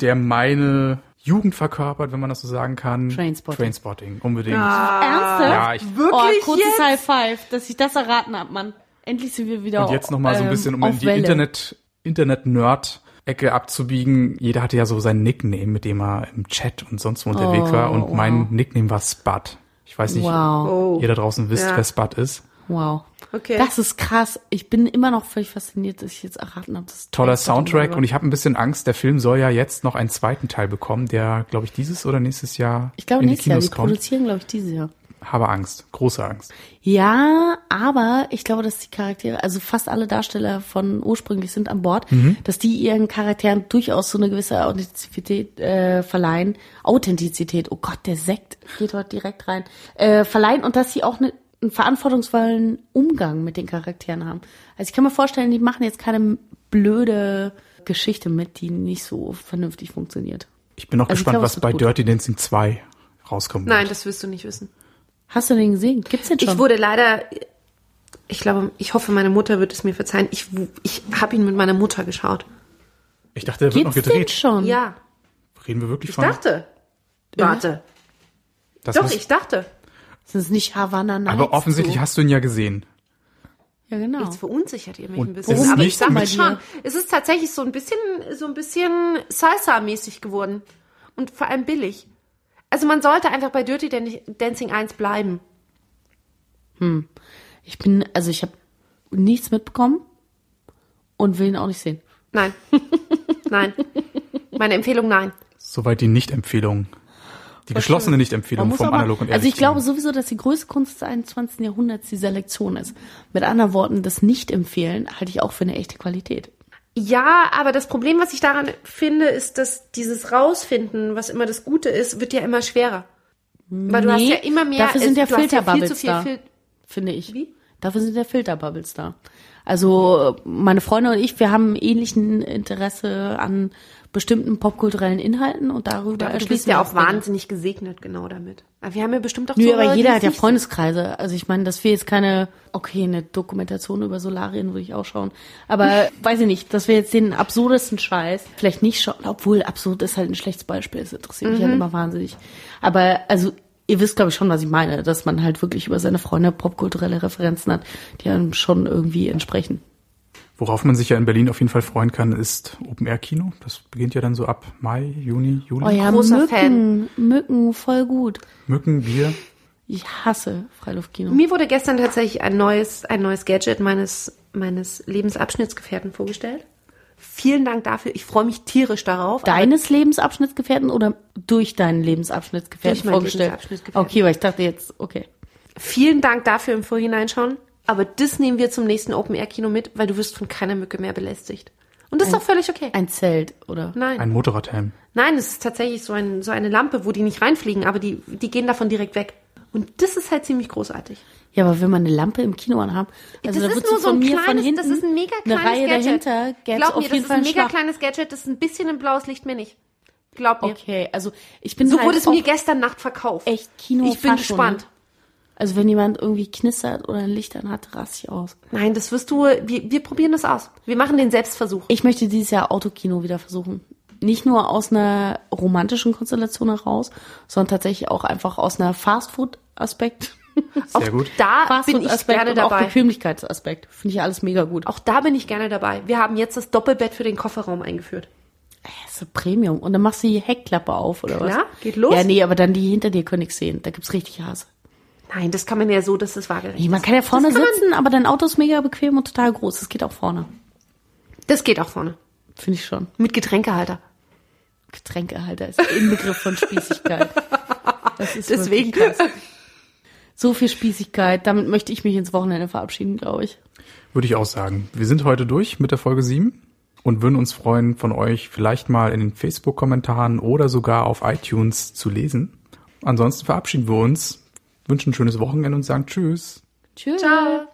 der meine Jugend verkörpert, wenn man das so sagen kann. Trainspotting. Trainspotting, unbedingt. Ernsthaft? Ja, ich, Wirklich oh, kurzes jetzt? High Five, dass ich das erraten habe, Mann. Endlich sind wir wieder und jetzt noch mal so ein ähm, bisschen, um in die Welle. Internet, Internet-Nerd-Ecke abzubiegen. Jeder hatte ja so sein Nickname, mit dem er im Chat und sonst wo unterwegs Oh, war. Und wow. mein Nickname war Spud. Ich weiß nicht, Wow, Oh. ihr da draußen wisst, Ja. wer Spud ist. wow. Okay. Das ist krass. Ich bin immer noch völlig fasziniert, dass ich jetzt erraten habe. dass Toller Soundtrack war. und ich habe ein bisschen Angst, der Film soll ja jetzt noch einen zweiten Teil bekommen, der, glaube ich, dieses oder nächstes Jahr Ich glaube in die nächstes Jahr. Kinos Die kommt. produzieren, glaube ich, dieses Jahr. Habe Angst, große Angst. Ja, aber ich glaube, dass die Charaktere, also fast alle Darsteller von ursprünglich sind an Bord, Mhm. dass die ihren Charakteren durchaus so eine gewisse Authentizität äh, verleihen. Authentizität, oh Gott, der Sekt geht dort direkt rein. Äh, verleihen und dass sie auch eine, einen verantwortungsvollen Umgang mit den Charakteren haben. Also ich kann mir vorstellen, die machen jetzt keine blöde Geschichte mit, die nicht so vernünftig funktioniert. Ich bin noch Also gespannt, glaube, was bei gut. Dirty Dancing 2 rauskommt. Nein, das wirst du nicht wissen. Hast du den gesehen? Gibt's den schon? Ich wurde leider, ich glaube, ich hoffe, meine Mutter wird es mir verzeihen. Ich, ich habe ihn mit meiner Mutter geschaut. Ich dachte, der wird Gibt's noch den gedreht. schon? Ja, Reden wir wirklich ich von? dachte. Warte. Das Doch, ich dachte. Das ist nicht Havana Nights. aber offensichtlich so. hast du ihn ja gesehen. Ja, genau. Jetzt verunsichert ihr mich Und ein bisschen. ist Aber ich nicht sag mal schon, es ist tatsächlich so ein bisschen, so ein bisschen Salsa-mäßig geworden. Und vor allem billig. Also man sollte einfach bei Dirty Dan- Dancing 1 bleiben. Ich bin, also ich habe nichts mitbekommen und will ihn auch nicht sehen. Nein. nein. Meine Empfehlung, nein. Soweit die Nicht-Empfehlung. Die geschlossene Nicht-Empfehlung vom aber- Analog und Also ich glaube sowieso, dass die größte Kunst des 21. Jahrhunderts die Selektion ist. Mit anderen Worten, das Nicht-Empfehlen halte ich auch für eine echte Qualität. Ja, aber das Problem, was ich daran finde, ist, dass dieses Rausfinden, was immer das Gute ist, wird ja immer schwerer. Weil du hast Nee, ja immer mehr. dafür sind ja ja Filterbubbles viel da. Fil Finde ich. Wie? Dafür sind ja Filterbubbles da. Also meine Freunde und ich, wir haben ähnlichen Interesse an bestimmten popkulturellen Inhalten und darüber aber du bist ja auch Dinge. wahnsinnig gesegnet, genau damit. Aber wir haben ja bestimmt auch Nö, Zuhörer, aber jeder es hat ja Freundeskreise. Also ich meine, dass wir jetzt keine, okay, eine Dokumentation über Solarien würde ich auch schauen. Aber weiß ich nicht, dass wir jetzt den absurdesten Scheiß vielleicht nicht schauen, obwohl absurd ist halt ein schlechtes Beispiel. Das interessiert mich halt immer wahnsinnig. Aber also ihr wisst, glaube ich, schon, was ich meine, dass man halt wirklich über seine Freunde popkulturelle Referenzen hat, die einem schon irgendwie entsprechen. Worauf man sich ja in Berlin auf jeden Fall freuen kann, ist Open-Air-Kino. Das beginnt ja dann so ab Mai, Juni, Juli. Oh ja, Großer Mücken, Mücken, voll gut. Mücken, Bier. Ich hasse Freiluftkino. Mir wurde gestern tatsächlich ein neues, ein neues Gadget meines, meines Lebensabschnittsgefährten vorgestellt. Vielen Dank dafür. Ich freue mich tierisch darauf. Deines Lebensabschnittsgefährten oder durch deinen Lebensabschnittsgefährten Durch meinen vorgestellt? Lebensabschnittsgefährten. Okay, weil ich dachte jetzt, okay. Vielen Dank dafür im Vorhinein schon. Aber das nehmen wir zum nächsten Open Air Kino mit, weil du wirst von keiner Mücke mehr belästigt. Und das ist doch völlig okay. Ein Zelt, oder? Nein. Ein Motorradhelm. Nein, es ist tatsächlich so, ein, so eine Lampe, wo die nicht reinfliegen, aber die, die gehen davon direkt weg. Und das ist halt ziemlich großartig. Ja, aber wenn man eine Lampe im Kino anhaben, also das da ist nur so ein mir kleines, von hinten das ist ein mega eine kleines Reihe Gadget. dahinter, Glaub auf mir, das jeden ist ein mega Schlag. kleines Gadget, das ist ein bisschen ein blaues Licht mir nicht. Glaub mir. Okay, also ich bin So halt wurde es auch mir gestern Nacht verkauft. echt Kino Ich bin Fascho, gespannt. Also wenn jemand irgendwie knistert oder ein Licht an hat, raste ich aus. Nein, das wirst du, wir, wir probieren das aus. Wir machen den Selbstversuch. Ich möchte dieses Jahr Autokino wieder versuchen. Nicht nur aus einer romantischen Konstellation heraus, sondern tatsächlich auch einfach aus einer Fastfood-Aspekt. Sehr gut. Da bin ich Fastfood-Aspekt gerne und auch dabei. Bequemlichkeitsaspekt. Finde ich alles mega gut. Auch da bin ich gerne dabei. Wir haben jetzt das Doppelbett für den Kofferraum eingeführt. Das ist so Premium. Und dann machst du die Heckklappe auf, oder was? Ja, geht los. Ja, nee, aber dann die hinter dir können nichts sehen. Da gibt's richtig Hase. Nein, das kann man ja so, dass es waagerecht Nee, man ist. kann ja vorne sitzen, aber dein Auto ist mega bequem und total groß. Das geht auch vorne. Das geht auch vorne. Finde ich schon. Mit Getränkehalter. Getränkehalter ist der Inbegriff von Spießigkeit. Das ist Deswegen. wirklich krass. So viel Spießigkeit. Damit möchte ich mich ins Wochenende verabschieden, glaube ich. Würde ich auch sagen. Wir sind heute durch mit der Folge 7 und würden uns freuen, von euch vielleicht mal in den Facebook-Kommentaren oder sogar auf iTunes zu lesen. Ansonsten verabschieden wir uns, wünschen ein schönes Wochenende und sagen Tschüss. Tschüss. Ciao.